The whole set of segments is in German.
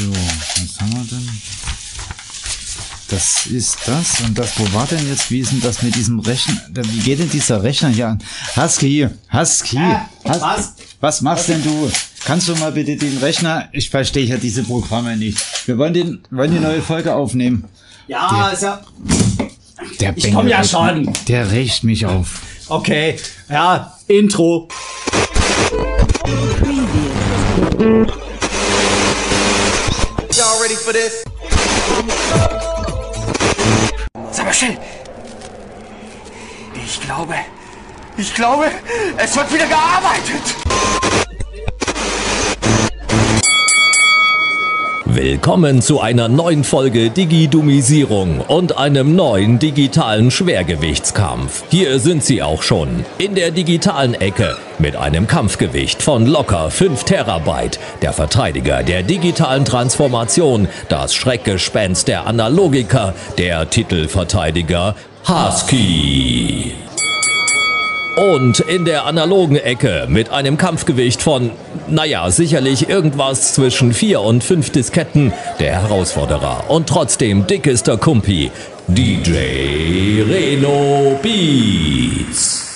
So, was haben wir denn? Das ist das und das. Wo war denn jetzt? Wie ist denn das mit diesem Rechner? Wie geht denn dieser Rechner hier an? Husky, Husky. Ah, Hus was? was machst denn du? Kannst du mal bitte den Rechner? Ich verstehe ja diese Programme nicht. Wir wollen, den, wollen die neue Folge aufnehmen. Ja, ist ja. Der Ich komm ja schon. Der regt mich auf. Okay. Ja, Intro. Y'all ready for this? Sag mal schnell. Ich glaube, ich glaube, es wird wieder gearbeitet. Willkommen zu einer neuen Folge Digidumisierung und einem neuen digitalen Schwergewichtskampf. Hier sind sie auch schon, in der digitalen Ecke, mit einem Kampfgewicht von locker 5 Terabyte. Der Verteidiger der digitalen Transformation, das Schreckgespenst der Analogiker, der Titelverteidiger Husky. Und in der analogen Ecke mit einem Kampfgewicht von, naja, sicherlich irgendwas zwischen 4 und 5 Disketten, der Herausforderer und trotzdem dickester Kumpi, DJ Reno Beats.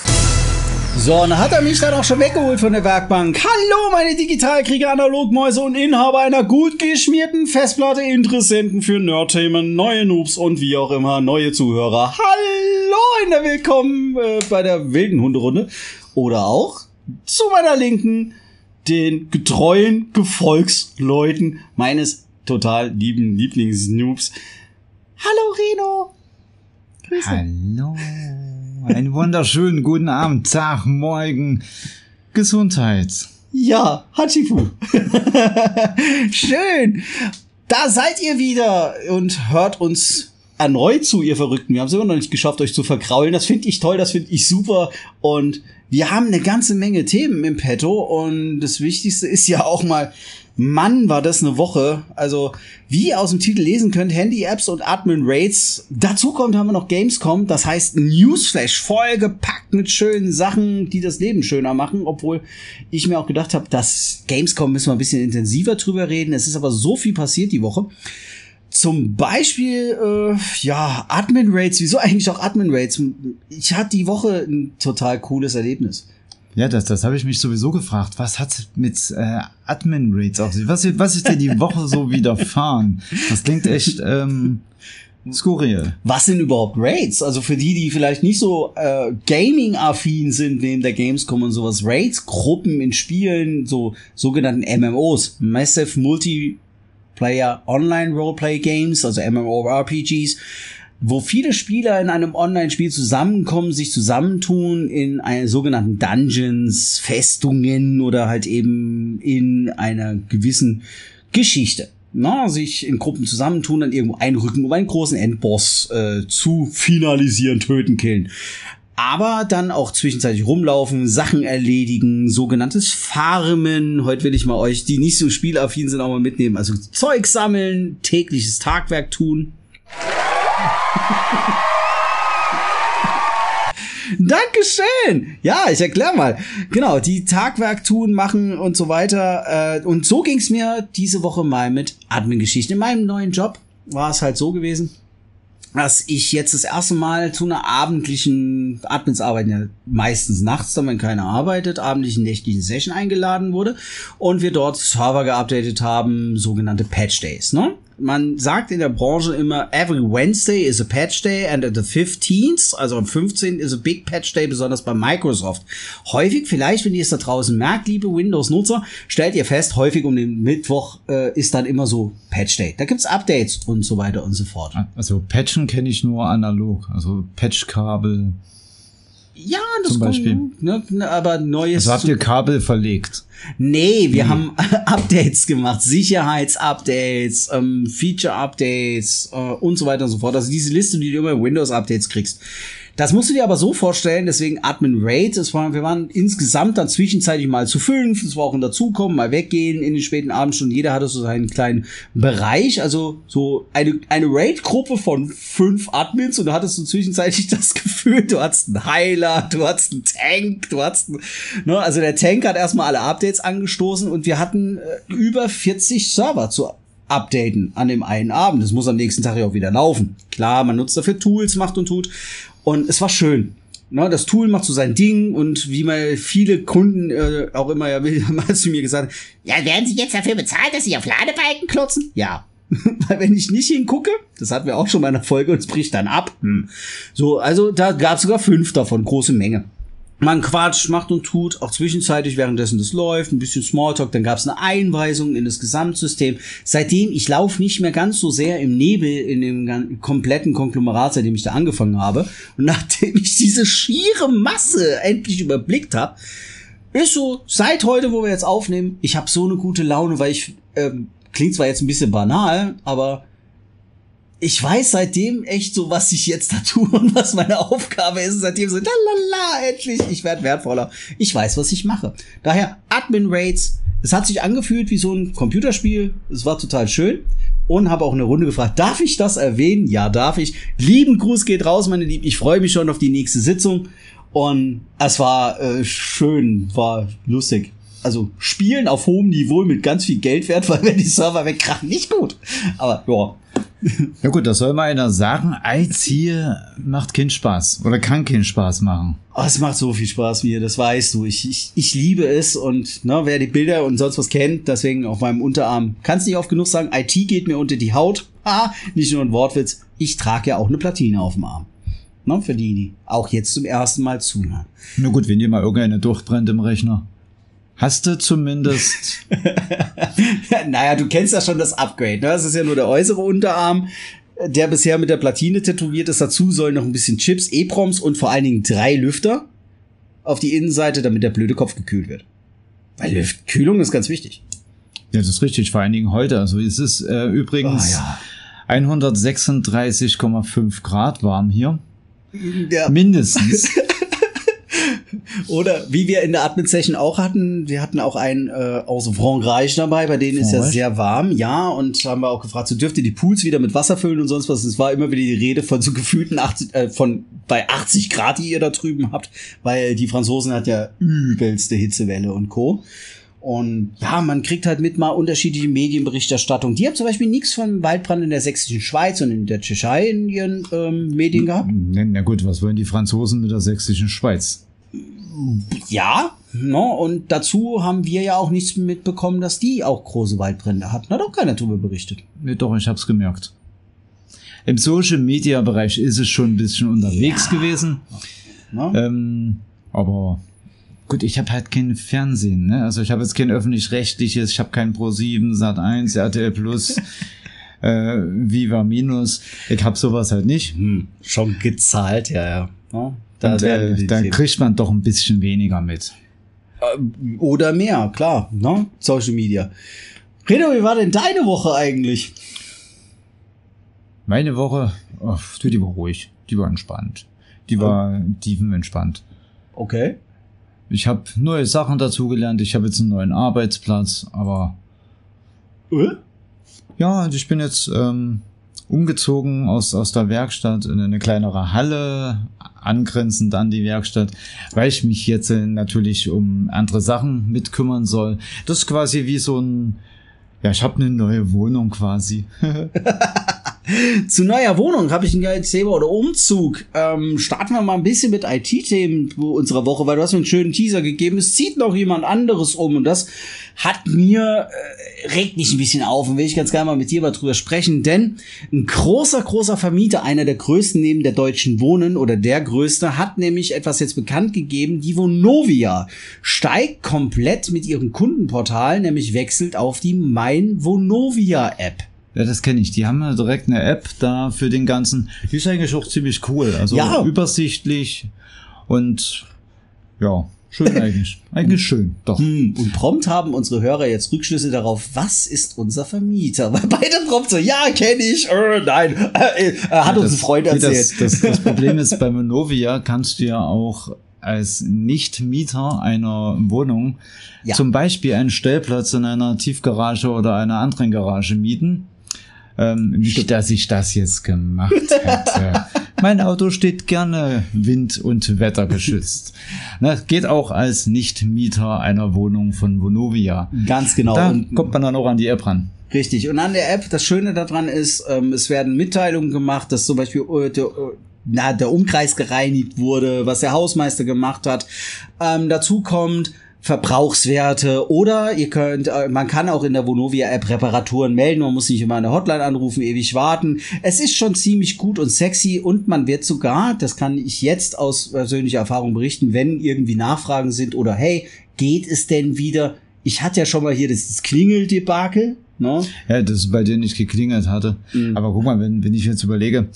So, und hat er mich dann auch schon weggeholt von der Werkbank. Hallo, meine Digitalkrieger, Analogmäuse und Inhaber einer gut geschmierten Festplatte, Interessenten für Nerdthemen, neue Noobs und wie auch immer neue Zuhörer. Hallo, in der Willkommen äh, bei der wilden Hunderunde. Oder auch zu meiner Linken den getreuen Gefolgsleuten meines total lieben Lieblingsnoobs. Hallo, Reno. Grüße. Hallo. Einen wunderschönen guten Abend, Tag, Morgen. Gesundheit. Ja, Hachifu. Schön. Da seid ihr wieder und hört uns erneut zu, ihr Verrückten. Wir haben es immer noch nicht geschafft, euch zu verkraulen. Das finde ich toll, das finde ich super. Und wir haben eine ganze Menge Themen im Petto. Und das Wichtigste ist ja auch mal, Mann, war das eine Woche. Also, wie ihr aus dem Titel lesen könnt, Handy-Apps und Admin-Rates. Dazu kommt, haben wir noch Gamescom. Das heißt, Newsflash vollgepackt mit schönen Sachen, die das Leben schöner machen. Obwohl ich mir auch gedacht habe, dass Gamescom müssen wir ein bisschen intensiver drüber reden. Es ist aber so viel passiert die Woche. Zum Beispiel, äh, ja, Admin-Rates. Wieso eigentlich auch Admin-Rates? Ich hatte die Woche ein total cooles Erlebnis. Ja, das, das habe ich mich sowieso gefragt. Was hat mit äh, Admin-Rates auf sich? Was, was ist dir die Woche so widerfahren? Das klingt echt ähm, skurril. Was sind überhaupt Raids? Also für die, die vielleicht nicht so äh, Gaming-affin sind neben der Gamescom und sowas. Raids, Gruppen in Spielen, so sogenannten MMOs, Massive Multiplayer Online Roleplay Games, also MMORPGs, wo viele Spieler in einem Online-Spiel zusammenkommen, sich zusammentun in eine sogenannten Dungeons, Festungen oder halt eben in einer gewissen Geschichte. Na, sich in Gruppen zusammentun, dann irgendwo einrücken, um einen großen Endboss äh, zu finalisieren, töten, killen. Aber dann auch zwischenzeitlich rumlaufen, Sachen erledigen, sogenanntes Farmen. Heute will ich mal euch, die nicht so spielaffin sind, auch mal mitnehmen. Also Zeug sammeln, tägliches Tagwerk tun. Dankeschön. Ja, ich erklär mal. Genau, die Tagwerk tun, machen und so weiter. Äh, und so ging's mir diese Woche mal mit Admin-Geschichten. In meinem neuen Job war es halt so gewesen, dass ich jetzt das erste Mal zu einer abendlichen, Admins arbeiten ja meistens nachts, dann wenn keiner arbeitet, abendlichen, nächtlichen Session eingeladen wurde und wir dort Server geupdatet haben, sogenannte Patch Days, ne? Man sagt in der Branche immer, every Wednesday is a Patch Day and at the 15th, also am 15. is a big Patch Day, besonders bei Microsoft. Häufig, vielleicht, wenn ihr es da draußen merkt, liebe Windows-Nutzer, stellt ihr fest, häufig um den Mittwoch äh, ist dann immer so Patch Day. Da gibt's Updates und so weiter und so fort. Also Patchen kenne ich nur analog. Also Patchkabel. Ja, das Zum kommt, Beispiel. Ne, ne, aber neues. Also habt ihr Kabel verlegt? nee, wir haben Updates gemacht, Sicherheitsupdates, ähm, Feature-Updates äh, und so weiter und so fort. Also diese Liste, die du immer in Windows-Updates kriegst. Das musst du dir aber so vorstellen, deswegen Admin Rate, das war, wir waren insgesamt dann zwischenzeitlich mal zu fünf, es war auch ein Dazukommen, mal weggehen in den späten Abendstunden, jeder hatte so seinen kleinen Bereich, also so eine, eine Raid-Gruppe von fünf Admins und da hattest du zwischenzeitlich das Gefühl, du hattest einen Heiler, du hattest einen Tank, du hattest, einen, ne, also der Tank hat erstmal alle Updates angestoßen und wir hatten äh, über 40 Server zu updaten an dem einen Abend. Das muss am nächsten Tag ja auch wieder laufen. Klar, man nutzt dafür Tools, macht und tut. Und es war schön. Ne, das Tool macht so sein Ding und wie mal viele Kunden äh, auch immer ja mal zu mir gesagt haben, ja, werden Sie jetzt dafür bezahlt, dass Sie auf Ladebalken klotzen? Ja. Weil wenn ich nicht hingucke, das hatten wir auch schon mal in der Folge und es bricht dann ab. Hm. So, also da gab es sogar fünf davon, große Menge man quatscht, macht und tut, auch zwischenzeitlich, währenddessen das läuft, ein bisschen Smalltalk, dann gab es eine Einweisung in das Gesamtsystem. Seitdem, ich laufe nicht mehr ganz so sehr im Nebel in dem kompletten Konglomerat, seitdem ich da angefangen habe. Und nachdem ich diese schiere Masse endlich überblickt habe, ist so, seit heute, wo wir jetzt aufnehmen, ich habe so eine gute Laune, weil ich, ähm, klingt zwar jetzt ein bisschen banal, aber ich weiß seitdem echt so, was ich jetzt da tue und was meine Aufgabe ist. Seitdem so, lalala, endlich, ich werde wertvoller. Ich weiß, was ich mache. Daher Admin Rates. Es hat sich angefühlt wie so ein Computerspiel. Es war total schön. Und habe auch eine Runde gefragt, darf ich das erwähnen? Ja, darf ich. Lieben Gruß geht raus, meine Lieben. Ich freue mich schon auf die nächste Sitzung. Und es war äh, schön, war lustig also spielen auf hohem Niveau mit ganz viel Geld wert, weil wenn die Server wegkrachen, nicht gut. Aber ja, ja gut, das soll mal einer sagen, IT macht keinen Spaß oder kann keinen Spaß machen. Oh, es macht so viel Spaß mir, das weißt du. Ich, ich, ich liebe es und ne, wer die Bilder und sonst was kennt, deswegen auf meinem Unterarm, kannst nicht oft genug sagen, IT geht mir unter die Haut. Ah, nicht nur ein Wortwitz, ich trage ja auch eine Platine auf dem Arm. Ne, für die, die auch jetzt zum ersten Mal zuhören. Na gut, wenn dir mal irgendeine durchbrennt im Rechner. Hast du zumindest. naja, du kennst ja schon das Upgrade. Ne? Das ist ja nur der äußere Unterarm, der bisher mit der Platine tätowiert ist. Dazu sollen noch ein bisschen Chips, EPROMs und vor allen Dingen drei Lüfter auf die Innenseite, damit der blöde Kopf gekühlt wird. Weil Lüft Kühlung ist ganz wichtig. Ja, das ist richtig, vor allen Dingen heute. Also es ist äh, übrigens oh, ja. 136,5 Grad warm hier. Ja. Mindestens. Oder wie wir in der Admin-Session auch hatten, wir hatten auch einen äh, aus Frankreich dabei, bei denen ist ja sehr warm, ja, und haben wir auch gefragt, so dürfte die Pools wieder mit Wasser füllen und sonst was. Es war immer wieder die Rede von so gefühlten 80, äh, von bei 80 Grad, die ihr da drüben habt, weil die Franzosen hat ja übelste Hitzewelle und Co. Und ja, man kriegt halt mit mal unterschiedliche Medienberichterstattung. Die haben zum Beispiel nichts von Waldbrand in der sächsischen Schweiz und in der Tschechei in ihren ähm, Medien gehabt. Na gut, was wollen die Franzosen mit der sächsischen Schweiz? Ja, ne, und dazu haben wir ja auch nichts mitbekommen, dass die auch große Waldbrände hatten. Hat auch keiner darüber berichtet. Nee, doch, ich hab's gemerkt. Im Social Media Bereich ist es schon ein bisschen unterwegs ja. gewesen. Ne? Ähm, aber gut, ich habe halt kein Fernsehen, ne? Also ich habe jetzt kein öffentlich-rechtliches, ich habe kein Pro7, Sat1, RTL Plus. äh, Viva Minus. Ich habe sowas halt nicht. Hm, schon gezahlt, ja, ja. No? Da, äh, da kriegt man doch ein bisschen weniger mit. Äh, oder mehr, klar, ne? Social Media. Redo, wie war denn deine Woche eigentlich? Meine Woche, oh, die war ruhig, die war entspannt. Die war oh. tiefenentspannt. Okay. Ich habe neue Sachen dazugelernt, ich habe jetzt einen neuen Arbeitsplatz, aber. Äh? Ja, ich bin jetzt ähm, umgezogen aus, aus der Werkstatt in eine kleinere Halle, angrenzend an die Werkstatt, weil ich mich jetzt äh, natürlich um andere Sachen mitkümmern soll. Das ist quasi wie so ein, ja, ich habe eine neue Wohnung quasi. Zu neuer Wohnung habe ich ein geiles Thema oder Umzug. Ähm, starten wir mal ein bisschen mit IT-Themen unserer Woche, weil du hast mir einen schönen Teaser gegeben. Es zieht noch jemand anderes um und das hat mir äh, regt mich ein bisschen auf und will ich ganz gerne mal mit dir mal drüber sprechen, denn ein großer, großer Vermieter, einer der größten neben der Deutschen Wohnen oder der größte, hat nämlich etwas jetzt bekannt gegeben. Die Vonovia steigt komplett mit ihrem Kundenportal, nämlich wechselt auf die Mein Vonovia App. Ja, das kenne ich. Die haben ja direkt eine App da für den ganzen. Die ist eigentlich auch ziemlich cool. Also ja. übersichtlich und ja, schön eigentlich. eigentlich schön, doch. Hm, und prompt haben unsere Hörer jetzt Rückschlüsse darauf, was ist unser Vermieter? Weil beide prompt so, ja, kenne ich, äh, nein, äh, äh, hat ja, uns ein Freund erzählt. Das, das, das Problem ist, bei Monovia kannst du ja auch als Nicht-Mieter einer Wohnung ja. zum Beispiel einen Stellplatz in einer Tiefgarage oder einer anderen Garage mieten ähm, nicht, dass ich das jetzt gemacht hätte. mein Auto steht gerne wind- und wettergeschützt. Ne, geht auch als Nicht-Mieter einer Wohnung von Vonovia. Ganz genau. Da kommt man dann auch an die App ran. Richtig. Und an der App, das Schöne daran ist, ähm, es werden Mitteilungen gemacht, dass zum Beispiel äh, der, äh, na, der Umkreis gereinigt wurde, was der Hausmeister gemacht hat. Ähm, dazu kommt Verbrauchswerte oder ihr könnt, äh, man kann auch in der Vonovia App Reparaturen melden, man muss nicht immer eine Hotline anrufen, ewig warten. Es ist schon ziemlich gut und sexy und man wird sogar, das kann ich jetzt aus persönlicher Erfahrung berichten, wenn irgendwie Nachfragen sind oder hey, geht es denn wieder? Ich hatte ja schon mal hier das Klingeldebakel, ne? Ja, das ist bei dir nicht geklingelt hatte. Mhm. Aber guck mal, wenn, wenn ich jetzt überlege,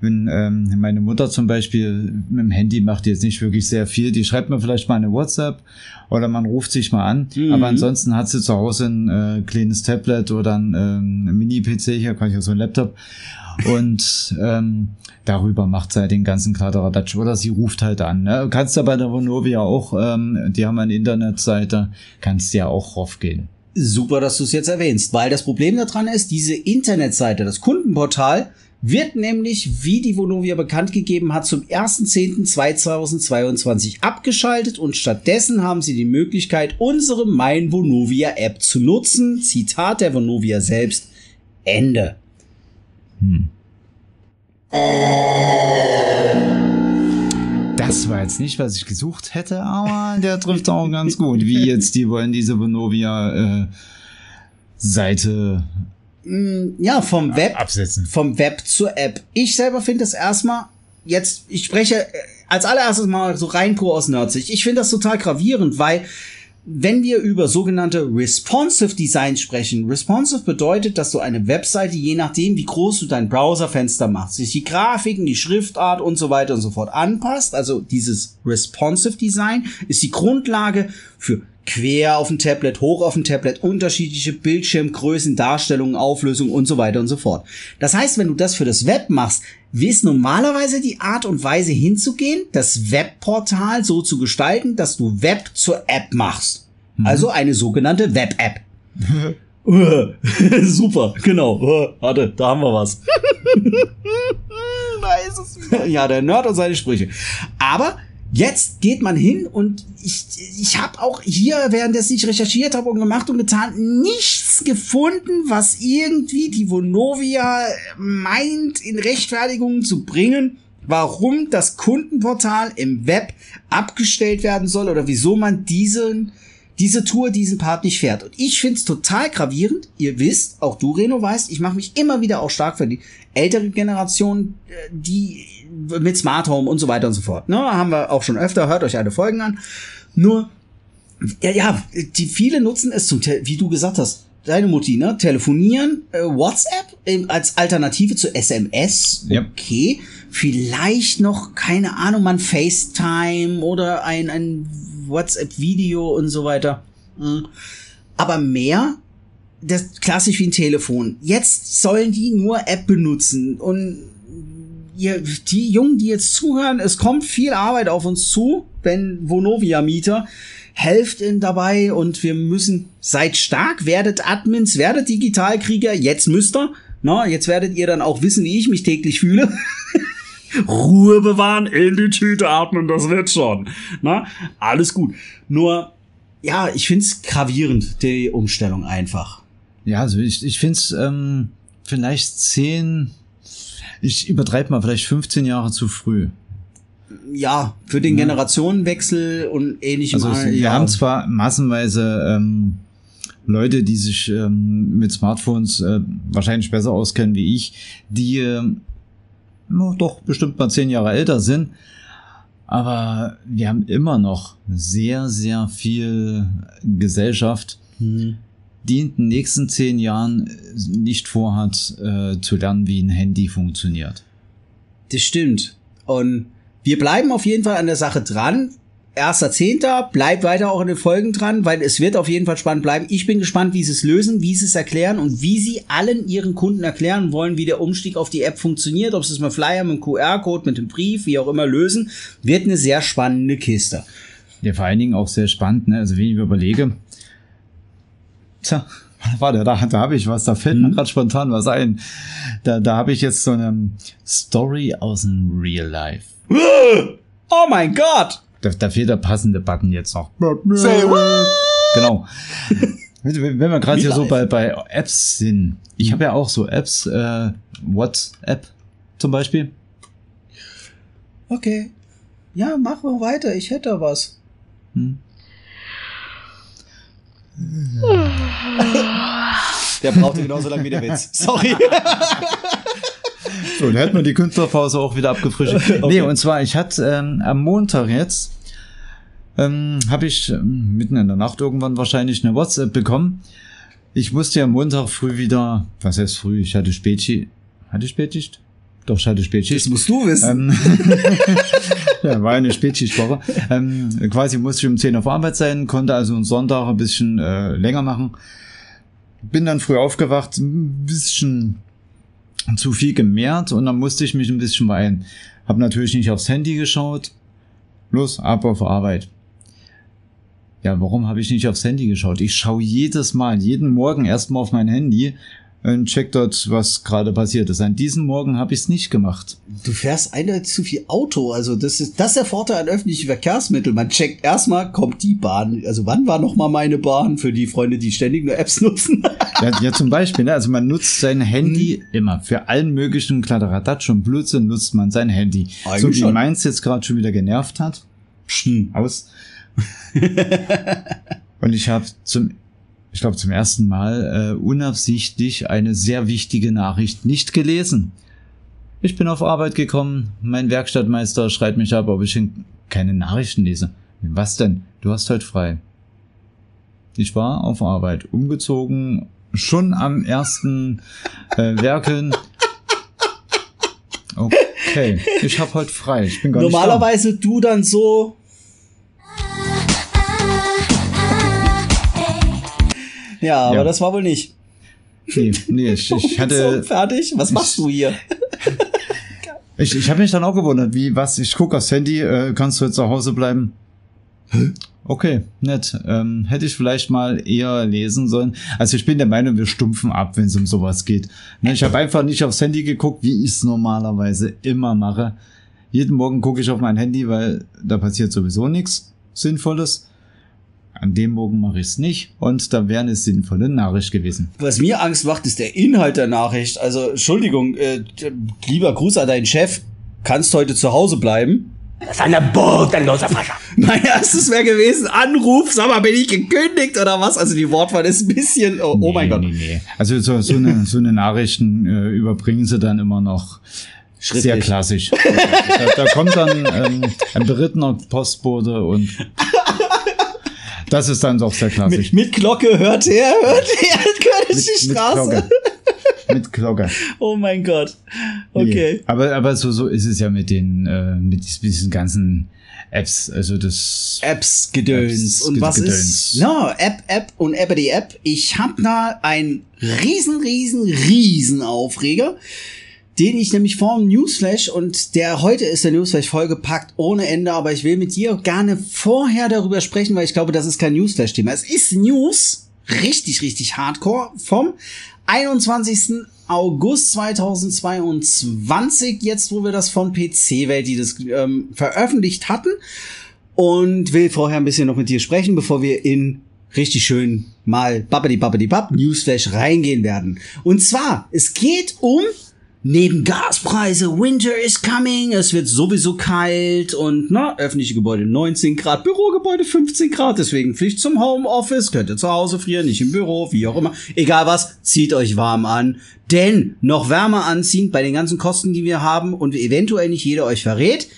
wenn ähm, meine Mutter zum Beispiel mit dem Handy macht jetzt nicht wirklich sehr viel, die schreibt mir vielleicht mal eine WhatsApp oder man ruft sich mal an. Mhm. Aber ansonsten hat sie zu Hause ein äh, kleines Tablet oder ein ähm, Mini-PC, hier kann ich auch so ein Laptop. Und ähm, darüber macht sie halt den ganzen Kladderadatsch. Oder sie ruft halt an. Ne? Du kannst ja bei der Vonovia auch, ähm, die haben eine Internetseite, kannst ja auch raufgehen. Super, dass du es jetzt erwähnst, weil das Problem daran ist, diese Internetseite, das Kundenportal, wird nämlich, wie die Vonovia bekannt gegeben hat, zum 1.10.2022 abgeschaltet und stattdessen haben sie die Möglichkeit, unsere Mein Vonovia App zu nutzen. Zitat der Vonovia selbst. Ende. Das war jetzt nicht, was ich gesucht hätte, aber der trifft auch ganz gut. Wie jetzt, die wollen diese Vonovia äh, Seite Ja, vom Web absetzen. vom Web zur App. Ich selber finde das erstmal jetzt, ich spreche äh, als allererstes mal so rein pur aus Nerdsicht. Ich finde das total gravierend, weil wenn wir über sogenannte responsive Design sprechen, responsive bedeutet, dass du eine Webseite, je nachdem, wie groß du dein Browserfenster machst, sich die Grafiken, die Schriftart und so weiter und so fort anpasst. Also dieses responsive Design ist die Grundlage für quer auf dem Tablet, hoch auf dem Tablet, unterschiedliche Bildschirmgrößen, Darstellungen, Auflösungen und so weiter und so fort. Das heißt, wenn du das für das Web machst, ist normalerweise die Art und Weise hinzugehen, das Webportal so zu gestalten, dass du Web zur App machst. Also eine sogenannte Web-App. Super, genau. Warte, da haben wir was. da ist es wieder. Ja, der Nerd und seine Sprüche. Aber jetzt geht man hin und ich, ich habe auch hier, währenddessen ich recherchiert habe und gemacht und getan, nichts gefunden, was irgendwie die Vonovia meint, in Rechtfertigung zu bringen, warum das Kundenportal im Web abgestellt werden soll oder wieso man diesen diese Tour, diesen Part nicht fährt. Und ich find's total gravierend. Ihr wisst, auch du, Reno, weißt, ich mache mich immer wieder auch stark für die ältere Generation, äh, die mit Smart Home und so weiter und so fort. Ne, haben wir auch schon öfter, hört euch alle Folgen an. Nur, ja, ja, die viele nutzen es zum, Te- wie du gesagt hast, deine Mutti, ne? Telefonieren, äh, WhatsApp ähm, als Alternative zu SMS. Ja. Okay. Vielleicht noch, keine Ahnung, man FaceTime oder ein, ein WhatsApp-Video und so weiter. Mhm. Aber mehr, das klassisch wie ein Telefon. Jetzt sollen die nur App benutzen und ihr, die Jungen, die jetzt zuhören, es kommt viel Arbeit auf uns zu, wenn Vonovia-Mieter helft ihnen dabei und wir müssen, seid stark, werdet Admins, werdet Digitalkrieger, jetzt müsst ihr, na, jetzt werdet ihr dann auch wissen, wie ich mich täglich fühle. Ruhe bewahren, in die Tüte atmen, das wird schon. Na, alles gut. Nur, ja, ich find's gravierend, die Umstellung einfach. Ja, also ich, ich finde es ähm, vielleicht zehn, ich übertreibe mal, vielleicht 15 Jahre zu früh. Ja, für den Generationenwechsel und ähnlichem. Also wir ja. haben zwar massenweise ähm, Leute, die sich ähm, mit Smartphones äh, wahrscheinlich besser auskennen wie ich, die ähm, no, doch bestimmt mal zehn Jahre älter sind. Aber wir haben immer noch sehr, sehr viel Gesellschaft, Hm. Die in den nächsten zehn Jahren nicht vorhat, äh, zu lernen, wie ein Handy funktioniert. Das stimmt. Und wir bleiben auf jeden Fall an der Sache dran. Erster Zehnter, bleibt weiter auch in den Folgen dran, weil es wird auf jeden Fall spannend bleiben. Ich bin gespannt, wie sie es lösen, wie sie es erklären und wie sie allen ihren Kunden erklären wollen, wie der Umstieg auf die App funktioniert, ob sie es mit Flyer, mit dem QR-Code, mit dem Brief, wie auch immer lösen, wird eine sehr spannende Kiste. Ja, vor allen Dingen auch sehr spannend, ne? Also wenn ich mir überlege, tja, warte, da, da habe ich was, da fällt mir gerade spontan was ein. Da, da habe ich jetzt so eine Story aus dem Real Life. Oh mein Gott! Da, da fehlt der passende Button jetzt noch. Say what? Genau. Wenn wir gerade hier so bei, bei Apps sind. Ich habe ja auch so Apps, äh, WhatsApp zum Beispiel. Okay. Ja, mach mal weiter. Ich hätte da was. Der brauchte genauso lange wie der Witz. Sorry. So, da hätten wir die Künstlerpause auch wieder abgefrischt. Nee, und zwar, ich hatte ähm, am Montag jetzt, ähm, habe ich ähm, mitten in der Nacht irgendwann wahrscheinlich eine WhatsApp bekommen. Ich musste ja am Montag früh wieder, was heißt früh, ich hatte Spätschicht. Hatte ich Spätschicht? Doch, ich hatte Spätschicht. Das musst du wissen. Ähm, ja, war eine Spätschichtwoche. Ähm, quasi musste ich um 10 auf Arbeit sein, konnte also einen Sonntag ein bisschen äh, länger machen. Bin dann früh aufgewacht, ein bisschen zu viel gemehrt und dann musste ich mich ein bisschen beeilen. Hab natürlich nicht aufs Handy geschaut. Los, ab auf Arbeit. Ja, warum habe ich nicht aufs Handy geschaut? Ich schaue jedes Mal, jeden Morgen erstmal auf mein Handy und check dort, was gerade passiert ist. An diesem Morgen habe ich es nicht gemacht. Du fährst eindeutig zu viel Auto. Also das ist das ist der Vorteil an öffentlichen Verkehrsmitteln. Man checkt erstmal, kommt die Bahn. Also wann war noch mal meine Bahn für die Freunde, die ständig nur Apps nutzen? Ja, ja zum Beispiel, ne? also man nutzt sein Handy immer. Für allen möglichen Kladderadatsch und Blödsinn nutzt man sein Handy. Eigentlich so wie schon. meins jetzt gerade schon wieder genervt hat. Aus. und ich habe zum, ich glaube zum ersten Mal äh, unabsichtlich eine sehr wichtige Nachricht nicht gelesen. Ich bin auf Arbeit gekommen, mein Werkstattmeister schreit mich ab, ob ich keine Nachrichten lese. Was denn? Du hast heute frei. Ich war auf Arbeit, umgezogen, schon am ersten äh, Werkeln. Okay, ich habe heute frei. Ich bin gar Normalerweise du dann so. Ja, aber Ja. das war wohl nicht. Nee, nee, ich, ich so, hatte, fertig. Was machst du hier? ich, ich habe mich dann auch gewundert, wie was. Ich gucke aufs Handy, äh, kannst du jetzt zu Hause bleiben? Okay, nett. Ähm, hätte ich vielleicht mal eher lesen sollen. Also ich bin der Meinung, wir stumpfen ab, wenn es um sowas geht. Ne, ich habe einfach nicht aufs Handy geguckt, wie ich es normalerweise immer mache. Jeden Morgen gucke ich auf mein Handy, weil da passiert sowieso nichts Sinnvolles. An dem Morgen mache ich es nicht und da wäre eine sinnvolle Nachricht gewesen. Was mir Angst macht, ist der Inhalt der Nachricht. Also, Entschuldigung, äh, lieber Gruß an deinen Chef. Kannst heute zu Hause bleiben? Das ist eine bodenlose Fascher. Mein erstes wäre gewesen, Anruf, sag mal, bin ich gekündigt oder was? Also die Wortwahl ist ein bisschen, oh, oh mein Nee, Gott. Nee, nee. Also so, so, eine, so eine Nachrichten äh, überbringen sie dann immer noch sehr klassisch. da, da kommt dann ähm, ein berittener Postbote und das ist dann doch sehr klassisch. Mit, mit Glocke hört er, hört er, hört die Straße. Mit Glocke. Oh mein Gott. Nee. Okay. Aber, aber so, so ist es ja mit den, äh, mit dies- diesen ganzen Apps. Also das. Apps Gedöns. Apps, und was Gedöns. ist? No, App, App und Appity App. Ich hab da einen riesen, riesen, riesen Aufreger, den ich nämlich vor dem Newsflash und der heute ist der Newsflash vollgepackt ohne Ende, aber ich will mit dir gerne vorher darüber sprechen, weil ich glaube, das ist kein Newsflash-Thema. Es ist News, richtig, richtig hardcore, vom 21. August 2022, jetzt wo wir das von PC-Welt, die das ähm, veröffentlicht hatten und will vorher ein bisschen noch mit dir sprechen, bevor wir in richtig schön mal babbidi babbidi bab Newsflash reingehen werden. Und zwar, es geht um neben Gaspreise, Winter is coming, es wird sowieso kalt und na, öffentliche Gebäude 19 Grad, Bürogebäude 15 Grad, deswegen Pflicht zum Homeoffice, könnt ihr zu Hause frieren, nicht im Büro, wie auch immer. Egal was, zieht euch warm an, denn noch wärmer anziehen bei den ganzen Kosten, die wir haben und eventuell nicht jeder euch verrät,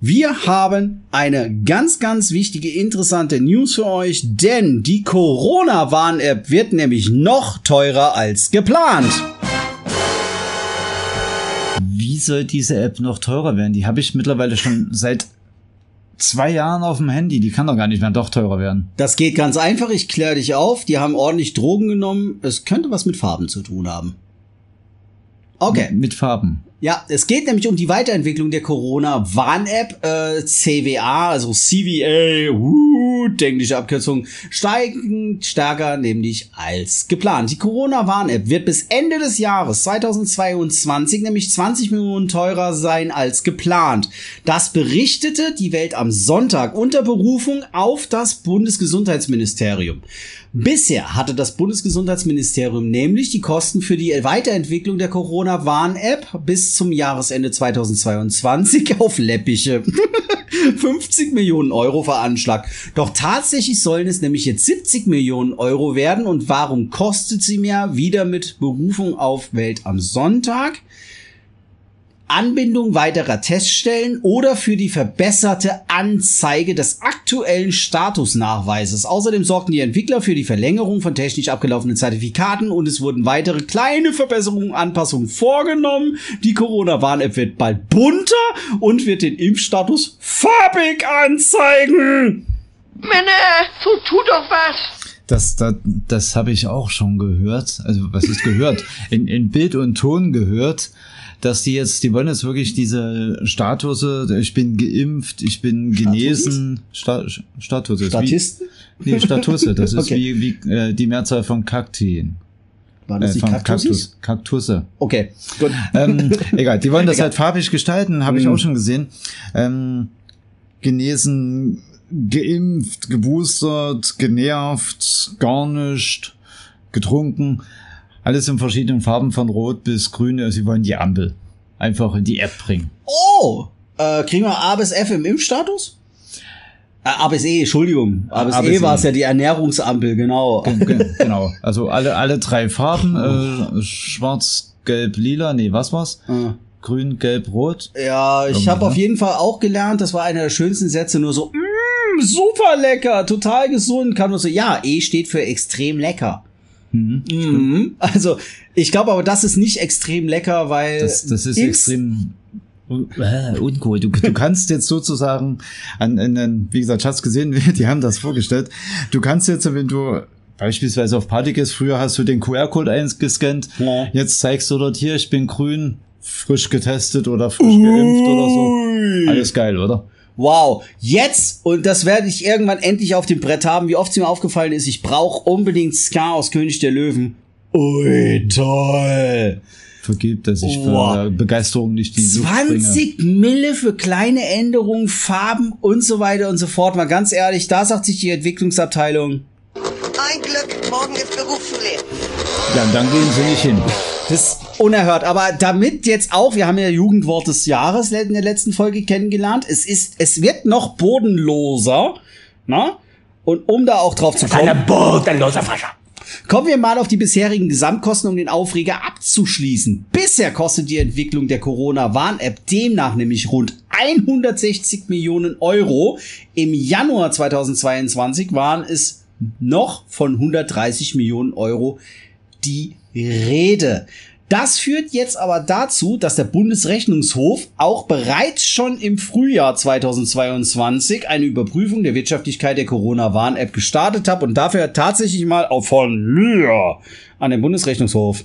wir haben eine ganz, ganz wichtige, interessante News für euch, denn die Corona-Warn-App wird nämlich noch teurer als geplant. Soll diese App noch teurer werden? Die habe ich mittlerweile schon seit zwei Jahren auf dem Handy. Die kann doch gar nicht mehr doch teurer werden. Das geht ganz einfach, ich kläre dich auf. Die haben ordentlich Drogen genommen. Es könnte was mit Farben zu tun haben. Okay. Mit Farben. Ja, es geht nämlich um die Weiterentwicklung der Corona-Warn-App, äh, CWA, also CVA, uh, englische Abkürzung, steigend stärker nämlich als geplant. Die Corona-Warn-App wird bis Ende des Jahres 2022 nämlich 20 Millionen teurer sein als geplant. Das berichtete die Welt am Sonntag unter Berufung auf das Bundesgesundheitsministerium. Bisher hatte das Bundesgesundheitsministerium nämlich die Kosten für die Weiterentwicklung der Corona-Warn-App bis zum Jahresende 2022 auf läppische 50 Millionen Euro veranschlagt. Doch tatsächlich sollen es nämlich jetzt 70 Millionen Euro werden. Und warum kostet sie mehr? Wieder mit Berufung auf Welt am Sonntag. Anbindung weiterer Teststellen oder für die verbesserte Anzeige des aktuellen Statusnachweises. Außerdem sorgten die Entwickler für die Verlängerung von technisch abgelaufenen Zertifikaten und es wurden weitere kleine Verbesserungen, Anpassungen vorgenommen. Die Corona-Warn-App wird bald bunter und wird den Impfstatus farbig anzeigen. Männer, so tu doch was! Das, das, das habe ich auch schon gehört. Also, was ist gehört? In, in Bild und Ton gehört dass die jetzt, die wollen jetzt wirklich diese Statuse, ich bin geimpft, ich bin genesen, Sta Statuse. Statisten? Wie, nee, Statuse, das ist Okay. wie, wie äh, die Mehrzahl von Kaktien. War das Äh, die? Kaktus, Kaktusse. Okay, gut. ähm, egal, die wollen das Egal. halt farbig gestalten, habe ich Mhm. auch schon gesehen. Ähm, genesen, geimpft, geboostert, genervt, gar nicht, getrunken. Alles in verschiedenen Farben von Rot bis Grün. Also Sie wollen die Ampel einfach in die App bringen. Oh, äh, kriegen wir A bis F im Impfstatus? Äh, A bis E, Entschuldigung. A bis A bis E war es E. ja die Ernährungsampel, genau. Ge- genau. Also alle, alle drei Farben. Äh, schwarz, gelb, lila. Nee, was war's? Äh. Grün, gelb, rot. Ja, ich habe ne? auf jeden Fall auch gelernt, das war einer der schönsten Sätze, nur so, mm, super lecker, total gesund. Kann nur so, ja, E steht für extrem lecker. Mhm. Mhm. Also, ich glaube aber, das ist nicht extrem lecker, weil. Das, das ist extrem äh, uncool. Du, du kannst jetzt sozusagen an, an, an wie gesagt, hab's gesehen, die haben das vorgestellt. Du kannst jetzt, wenn du beispielsweise auf Party gehst, früher hast du den QR-Code eingescannt, Ja. jetzt zeigst du dort hier, ich bin grün, frisch getestet oder frisch geimpft oder so. Alles geil, oder? Wow, jetzt, und das werde ich irgendwann endlich auf dem Brett haben, wie oft es mir aufgefallen ist, ich brauche unbedingt Ska aus König der Löwen. Ui, toll. Vergibt, dass ich Wow. für Begeisterung nicht die Luft bringe. 20 Mille für kleine Änderungen, Farben und so weiter und so fort. Mal ganz ehrlich, da sagt sich die Entwicklungsabteilung, Ein Glück, morgen ist Berufsschule. Ja, und dann gehen sie nicht hin. das unerhört. Aber damit jetzt auch, wir haben ja Jugendwort des Jahres in der letzten Folge kennengelernt, es ist, es wird noch bodenloser, na? Und um da auch drauf zu kommen. bodenloser Fascher. Kommen wir mal auf die bisherigen Gesamtkosten, um den Aufreger abzuschließen. Bisher kostet die Entwicklung der Corona-Warn-App demnach nämlich rund 160 Millionen Euro. Im Januar 2022 waren es noch von 130 Millionen Euro die Rede. Das führt jetzt aber dazu, dass der Bundesrechnungshof auch bereits schon im Frühjahr 2022 eine Überprüfung der Wirtschaftlichkeit der Corona-Warn-App gestartet hat und dafür tatsächlich mal auch von mir an den Bundesrechnungshof.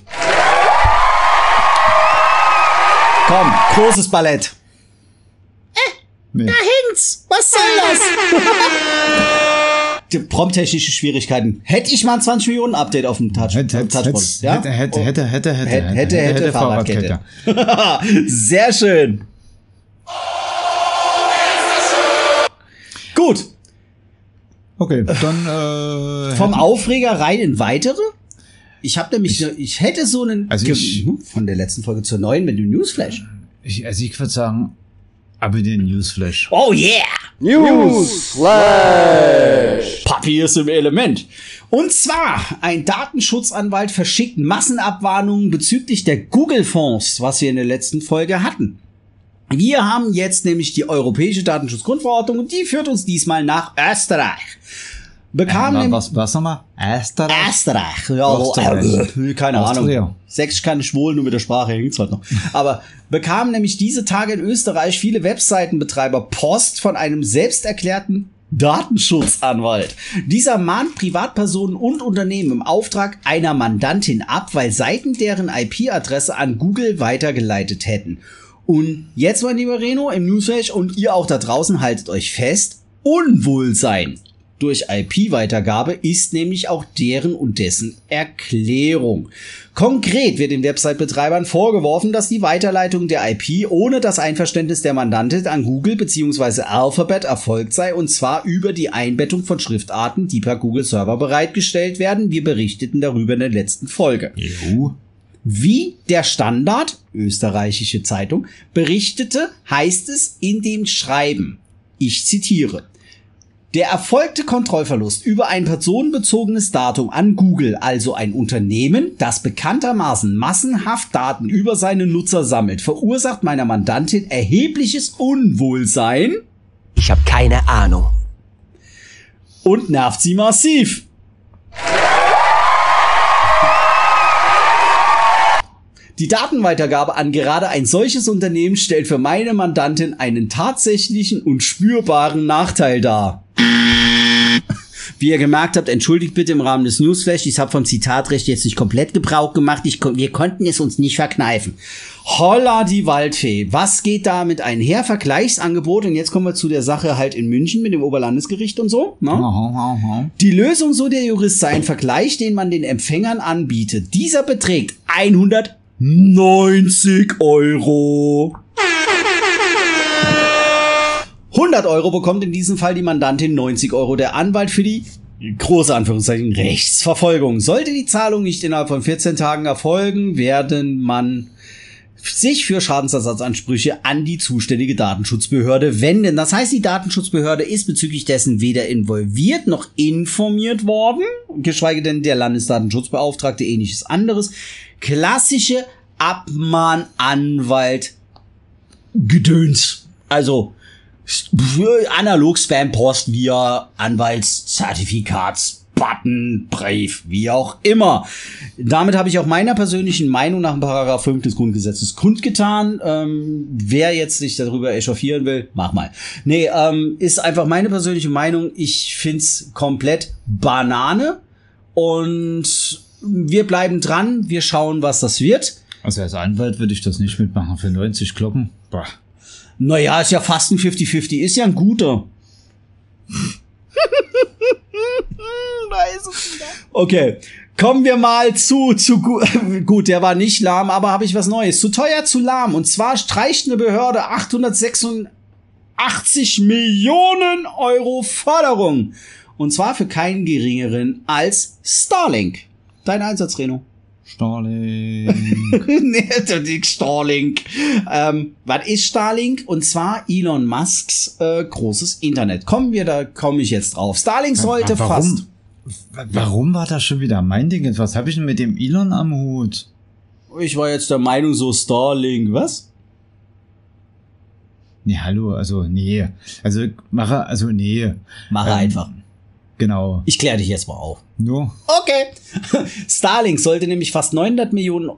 Komm, großes Ballett. Nee. Hinz, was soll das? Prompttechnische Schwierigkeiten. Hätte ich mal ein 20 Millionen Update auf dem Touch, Hätte, hätte, Touchpad, hätte, ja? hätte, hätte, hätte, hätte, hätte, Hätte, hätte, hätte, Fahrradkette. Sehr schön. Gut, Okay, dann äh, vom Aufreger rein in weitere. Ich habe nämlich, ich, hätte so einen Also ich- Mhm, von der letzten Folge zur neuen mit dem Newsflash. ich, also ich würde sagen, aber den Newsflash. Oh yeah! Papi ist im Element. Und zwar, ein Datenschutzanwalt verschickt Massenabwarnungen bezüglich der Google-Fonds, was wir in der letzten Folge hatten. Wir haben jetzt nämlich die Europäische Datenschutzgrundverordnung und die führt uns diesmal nach Österreich. Bekam Äh, nämlich was, was nochmal? Österreich? Österreich. Ja, Österreich. äh, keine. Ahnung. Sächsisch kann ich wohl, nur mit der Sprache hängt's halt noch. Aber bekamen nämlich diese Tage in Österreich viele Webseitenbetreiber Post von einem selbsterklärten Datenschutzanwalt. Dieser mahnt Privatpersonen und Unternehmen im Auftrag einer Mandantin ab, weil Seiten deren IP-Adresse an Google weitergeleitet hätten. Und jetzt, mein lieber Reno, im Newsflash und ihr auch da draußen haltet euch fest, Unwohlsein durch IP-Weitergabe ist nämlich auch deren und dessen Erklärung. Konkret wird den Website-Betreibern vorgeworfen, dass die Weiterleitung der IP ohne das Einverständnis der Mandantin an Google bzw. Alphabet erfolgt sei und zwar über die Einbettung von Schriftarten, die per Google Server bereitgestellt werden. Wir berichteten darüber in der letzten Folge. EU. Wie der Standard, österreichische Zeitung, berichtete, heißt es in dem Schreiben. Ich zitiere. Der erfolgte Kontrollverlust über ein personenbezogenes Datum an Google, also ein Unternehmen, das bekanntermaßen massenhaft Daten über seine Nutzer sammelt, verursacht meiner Mandantin erhebliches Unwohlsein Ich habe keine Ahnung. und nervt sie massiv. Die Datenweitergabe an gerade ein solches Unternehmen stellt für meine Mandantin einen tatsächlichen und spürbaren Nachteil dar. Wie ihr gemerkt habt, entschuldigt bitte im Rahmen des Newsflash, ich habe vom Zitatrecht jetzt nicht komplett Gebrauch gemacht, ich, wir konnten es uns nicht verkneifen. Holla die Waldfee, was geht damit einher? Vergleichsangebot und jetzt kommen wir zu der Sache halt in München mit dem Oberlandesgericht und so. Ne? Die Lösung, so der Jurist, sei ein Vergleich, den man den Empfängern anbietet. Dieser beträgt 190 Euro. 100 Euro bekommt in diesem Fall die Mandantin, 90 Euro der Anwalt für die große Anführungszeichen Rechtsverfolgung. Sollte die Zahlung nicht innerhalb von 14 Tagen erfolgen, werden man sich für Schadensersatzansprüche an die zuständige Datenschutzbehörde wenden. Das heißt, die Datenschutzbehörde ist bezüglich dessen weder involviert noch informiert worden, geschweige denn der Landesdatenschutzbeauftragte ähnliches anderes. Klassische Abmahnanwalt Gedöns. Also analog Spampost via Anwaltszertifikats. Button, Brief, wie auch immer. Damit habe ich auch meiner persönlichen Meinung nach Paragraph 5 des Grundgesetzes kundgetan. Ähm, wer jetzt sich darüber echauffieren will, mach mal. Nee, ähm, ist einfach meine persönliche Meinung. Ich find's komplett Banane. Und wir bleiben dran. Wir schauen, was das wird. Also als Anwalt würde ich das nicht mitmachen für 90 Glocken. Boah. Naja, ist ja fast ein 50-50, ist ja ein guter. Okay, kommen wir mal zu, zu gu gut, der war nicht lahm, aber habe ich was Neues. Zu teuer, zu lahm. Und zwar streicht eine Behörde 886 Millionen Euro Förderung. Und zwar für keinen geringeren als Starlink. Dein Einsatz, Reno. Starling. nee, der Dick Starlink. Ähm, was ist Starlink? Und zwar Elon Musks äh, großes Internet. Kommen wir, da komme ich jetzt drauf. Starlink sollte Warum? fast. Warum war das schon wieder mein Ding? Was habe ich denn mit dem Elon am Hut? Ich war jetzt der Meinung, so Starlink, was? Nee, hallo, also nee. Also mache, also nee. Mache Ähm, einfach. Genau. Ich kläre dich jetzt mal auf. Nur. Okay. Starlink sollte nämlich fast 900 Millionen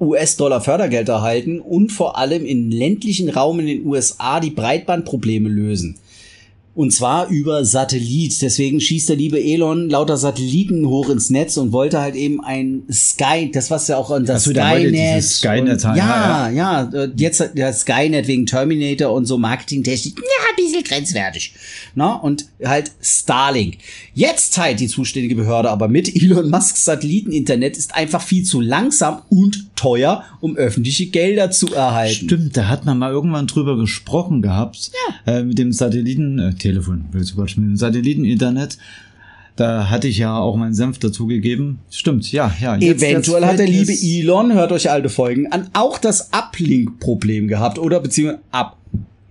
US-Dollar Fördergeld erhalten und vor allem im ländlichen Raum in den USA die Breitbandprobleme lösen. Und zwar über Satellit. Deswegen schießt der liebe Elon lauter Satelliten hoch ins Netz und wollte halt eben ein Sky, das was ja auch an das Skynet. Skynet und, ja, ja, ja, äh, jetzt der Skynet wegen Terminator und so Marketingtechnik. Ja, ein bisschen grenzwertig. Na, und halt Starlink. Jetzt teilt die zuständige Behörde aber mit, Elon Musks Satelliteninternet ist einfach viel zu langsam und teuer, um öffentliche Gelder zu erhalten. Stimmt, da hat man mal irgendwann drüber gesprochen gehabt. Äh, mit dem Satelliten, äh, mit dem Satelliten-Internet. Da hatte ich ja auch meinen Senf dazugegeben. Stimmt, ja, ja. jetzt- Eventuell jetzt hat der liebe Elon, hört euch alte Folgen an, auch das Uplink-Problem gehabt oder beziehungsweise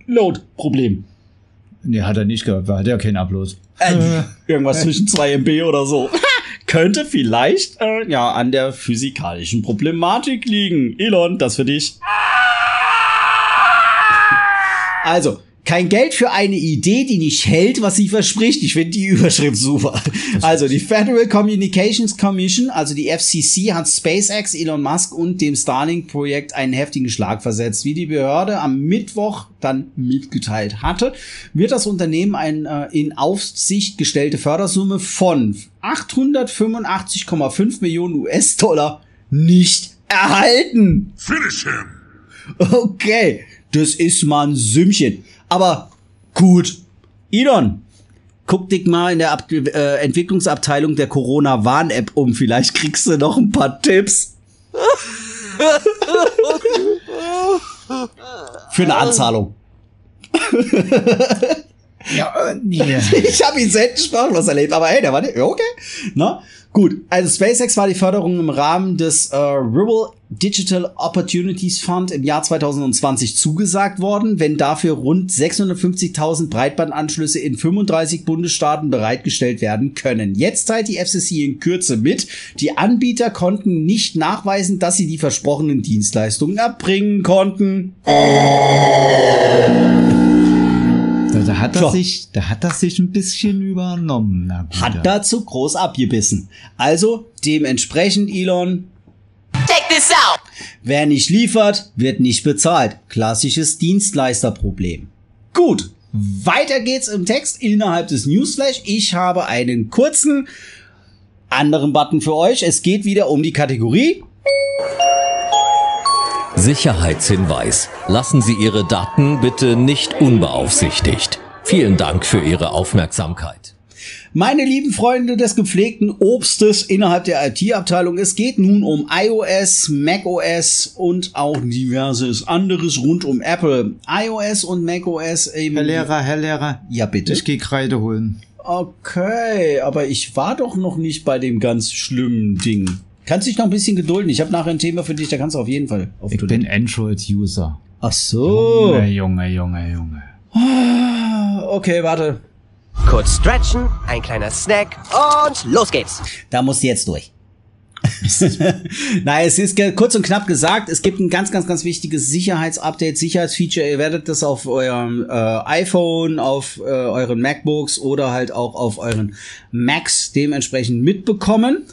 Upload-Problem. Nee, hat er nicht gehabt, weil hat ja keinen Upload. Äh, irgendwas zwischen 2 MB oder so. Könnte vielleicht äh, ja an der physikalischen Problematik liegen. Elon, das für dich. Also, kein Geld für eine Idee, die nicht hält, was sie verspricht. Ich finde die Überschrift super. Also, die Federal Communications Commission, also die FCC, hat SpaceX, Elon Musk und dem Starlink-Projekt einen heftigen Schlag versetzt. Wie die Behörde am Mittwoch dann mitgeteilt hatte, wird das Unternehmen eine äh, in Aufsicht gestellte Fördersumme von 885,5 Millionen US-Dollar nicht erhalten. Finish him! Okay, das ist mal ein Sümmchen. Aber gut, Elon, Guck dich mal in der Ab äh, Entwicklungsabteilung der Corona-Warn-App um. Vielleicht kriegst du noch ein paar Tipps. Für eine Anzahlung. Ja, äh, yeah. Ich habe ihn selten sprachlos erlebt, aber hey, der war nicht, okay. Na, gut. Also SpaceX war die Förderung im Rahmen des äh, Rural Digital Opportunities Fund im Jahr 2020 zugesagt worden, wenn dafür rund 650.000 Breitbandanschlüsse in 35 Bundesstaaten bereitgestellt werden können. Jetzt teilt die FCC in Kürze mit, die Anbieter konnten nicht nachweisen, dass sie die versprochenen Dienstleistungen erbringen konnten. Hat er So. sich, da hat er sich ein bisschen übernommen. Na gut, ja. Hat dazu groß abgebissen. Also dementsprechend, Elon, Check this out. Wer nicht liefert, wird nicht bezahlt. Klassisches Dienstleisterproblem. Gut, weiter geht's im Text innerhalb des Newsflash. Ich habe einen kurzen anderen Button für euch. Es geht wieder um die Kategorie. Sicherheitshinweis. Lassen Sie Ihre Daten bitte nicht unbeaufsichtigt. Vielen Dank für Ihre Aufmerksamkeit. Meine lieben Freunde des gepflegten Obstes innerhalb der IT-Abteilung, es geht nun um iOS, macOS und auch diverses anderes rund um Apple. iOS und macOS eben. Herr Lehrer, Herr Lehrer. Ja, bitte. Ich gehe Kreide holen. Okay, aber ich war doch noch nicht bei dem ganz schlimmen Ding. Kannst dich noch ein bisschen gedulden. Ich habe nachher ein Thema für dich, da kannst du auf jeden Fall auf Ich Toilette. bin Android-User. Ach so. Junge, Junge, Junge, Junge. Okay, warte. Kurz stretchen, ein kleiner Snack und los geht's. Da musst du jetzt durch. Nein, es ist kurz und knapp gesagt, es gibt ein ganz, ganz, ganz wichtiges Sicherheitsupdate, Sicherheitsfeature. Ihr werdet das auf eurem äh, iPhone, auf äh, euren MacBooks oder halt auch auf euren Macs dementsprechend mitbekommen.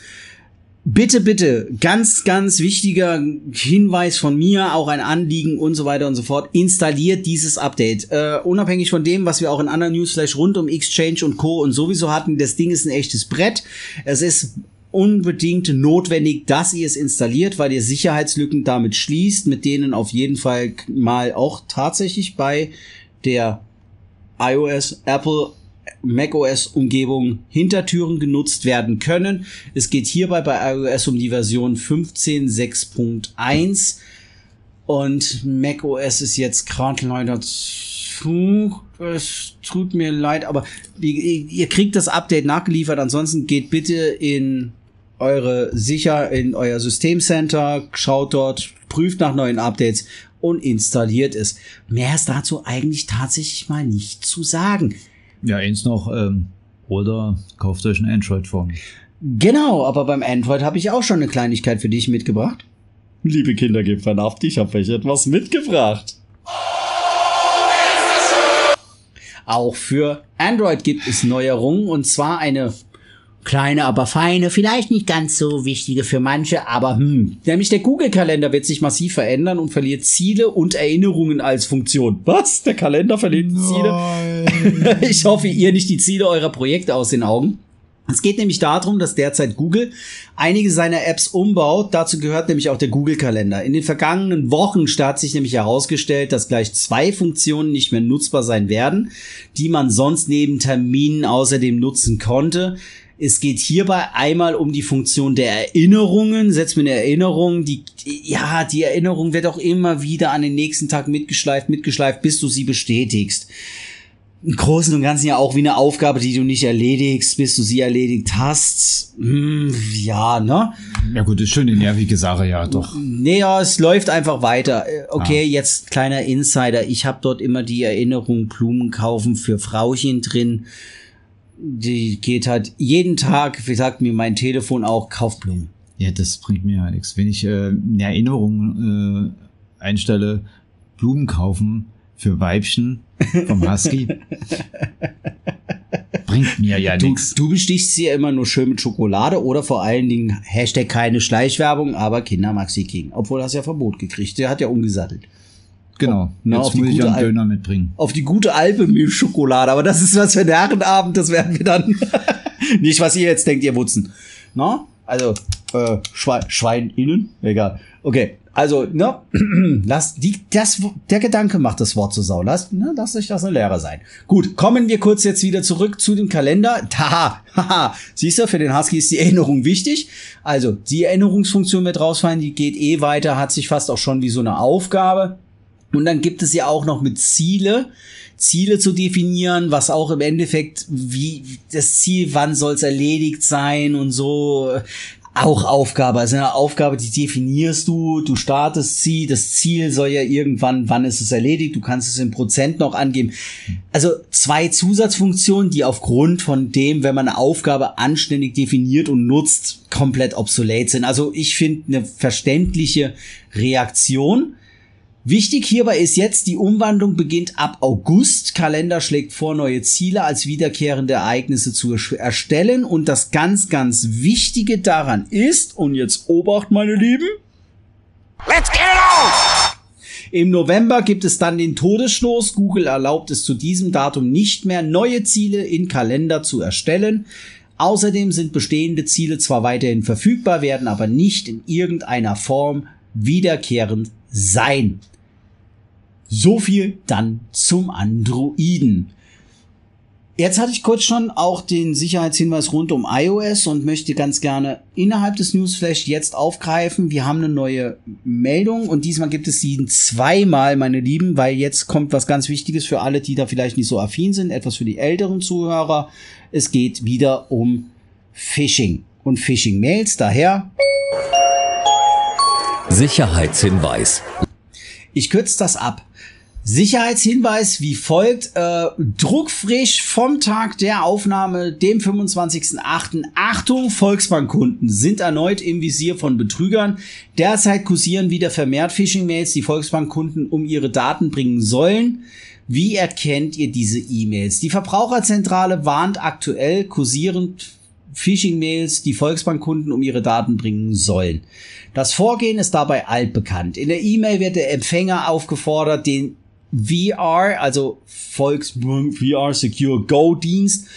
Bitte, bitte, ganz, ganz wichtiger Hinweis von mir, auch ein Anliegen und so weiter und so fort. Installiert dieses Update. Äh, unabhängig von dem, was wir auch in anderen Newsflash rund um Exchange und Co. und sowieso hatten, das Ding ist ein echtes Brett. Es ist unbedingt notwendig, dass ihr es installiert, weil ihr Sicherheitslücken damit schließt, mit denen auf jeden Fall mal auch tatsächlich bei der iOS, Apple, macOS Umgebung Hintertüren genutzt werden können. Es geht hierbei bei iOS um die Version 15.6.1 und macOS ist jetzt gerade leider. Es tut mir leid, aber ihr, ihr kriegt das Update nachgeliefert. Ansonsten geht bitte in eure sicher in euer Systemcenter, schaut dort, prüft nach neuen Updates und installiert es. Mehr ist dazu eigentlich tatsächlich mal nicht zu sagen. Ja, eins noch, ähm, oder kauft euch ein Android-Phone. Genau, aber beim Android habe ich auch schon eine Kleinigkeit für dich mitgebracht. Liebe Kinder, gebt Vernunft, ich habe euch etwas mitgebracht. Auch für Android gibt es Neuerungen und zwar eine kleine, aber feine, vielleicht nicht ganz so wichtige für manche, aber hm. Nämlich der Google-Kalender wird sich massiv verändern und verliert Ziele und Erinnerungen als Funktion. Was? Der Kalender verliert Ziele? ich hoffe, ihr nicht die Ziele eurer Projekte aus den Augen. Es geht nämlich darum, dass derzeit Google einige seiner Apps umbaut. Dazu gehört nämlich auch der Google-Kalender. In den vergangenen Wochen hat sich nämlich herausgestellt, dass gleich zwei Funktionen nicht mehr nutzbar sein werden, die man sonst neben Terminen außerdem nutzen konnte. Es geht hierbei einmal um die Funktion der Erinnerungen. Setzt mir eine Erinnerung, die, ja, die Erinnerung wird auch immer wieder an den nächsten Tag mitgeschleift, mitgeschleift, bis du sie bestätigst im Großen und Ganzen ja auch wie eine Aufgabe, die du nicht erledigst, bis du sie erledigt hast. Hm, ja, ne? Ja gut, ist schon eine nervige Sache, ja, doch. Nee, ja, es läuft einfach weiter. Äh, Okay, jetzt kleiner Insider. Ich habe dort immer die Erinnerung Blumen kaufen für Frauchen drin. Die geht halt jeden Tag, wie sagt mir mein Telefon auch, kauf Blumen. Ja, das bringt mir ja nichts. Wenn ich äh, eine Erinnerung äh, einstelle, Blumen kaufen für Weibchen vom Husky, bringt mir ja Du, nichts. du bestichst sie ja immer nur schön mit Schokolade oder vor allen Dingen Hashtag keine Schleichwerbung, aber Kinder Maxi King. Obwohl er es ja Verbot gekriegt. Der hat ja umgesattelt. Genau. Na, auf Jetzt die muss ich einen Al- Döner mitbringen. auf die gute Alpemilchschokolade. Aber das ist was für einen Herrenabend, das werden wir dann. Nicht, was ihr jetzt denkt, ihr Wutzen. Na? Also, äh, Schwein, Schwein innen? Egal. Okay. Also, ne, lass, die, das, der Gedanke macht das Wort zur Sau. Lass, ne, lass euch das eine Lehre sein. Gut, kommen wir kurz jetzt wieder zurück zu dem Kalender. Da, haha, siehst du, für den Husky ist die Erinnerung wichtig. Also, die Erinnerungsfunktion wird rausfallen, die geht eh weiter, hat sich fast auch schon wie so eine Aufgabe. Und dann gibt es ja auch noch mit Ziele, Ziele zu definieren, was auch im Endeffekt wie das Ziel, wann soll es erledigt sein und so auch Aufgabe. Also eine Aufgabe, die definierst du, du startest sie, das Ziel soll ja irgendwann, wann ist es erledigt, du kannst es in Prozent noch angeben. Also zwei Zusatzfunktionen, die aufgrund von dem, wenn man eine Aufgabe anständig definiert und nutzt, komplett obsolet sind. Also ich finde eine verständliche Reaktion. Wichtig hierbei ist jetzt, die Umwandlung beginnt ab August. Kalender schlägt vor, neue Ziele als wiederkehrende Ereignisse zu erstellen. Und das ganz, ganz Wichtige daran ist, und jetzt Obacht, meine Lieben. Let's get it on! Im November gibt es dann den Todesstoß. Google erlaubt es zu diesem Datum nicht mehr, neue Ziele in Kalender zu erstellen. Außerdem sind bestehende Ziele zwar weiterhin verfügbar, werden aber nicht in irgendeiner Form wiederkehrend sein. So viel dann zum Androiden. Jetzt hatte ich kurz schon auch den Sicherheitshinweis rund um iOS und möchte ganz gerne innerhalb des Newsflash jetzt aufgreifen. Wir haben eine neue Meldung und diesmal gibt es sie zweimal, meine Lieben, weil jetzt kommt was ganz Wichtiges für alle, die da vielleicht nicht so affin sind, etwas für die älteren Zuhörer. Es geht wieder um Phishing und Phishing-Mails. Daher Sicherheitshinweis. Ich kürze das ab. Sicherheitshinweis wie folgt. Äh, druckfrisch vom Tag der Aufnahme, dem 25.08. Achtung, Volksbankkunden sind erneut im Visier von Betrügern. Derzeit kursieren wieder vermehrt Phishing-Mails, die Volksbankkunden um ihre Daten bringen sollen. Wie erkennt ihr diese E-Mails? Die Verbraucherzentrale warnt aktuell kursierend Phishing-Mails, die Volksbankkunden um ihre Daten bringen sollen. Das Vorgehen ist dabei altbekannt. In der E-Mail wird der Empfänger aufgefordert, den VR, also Volksbank VR Secure Go Dienst,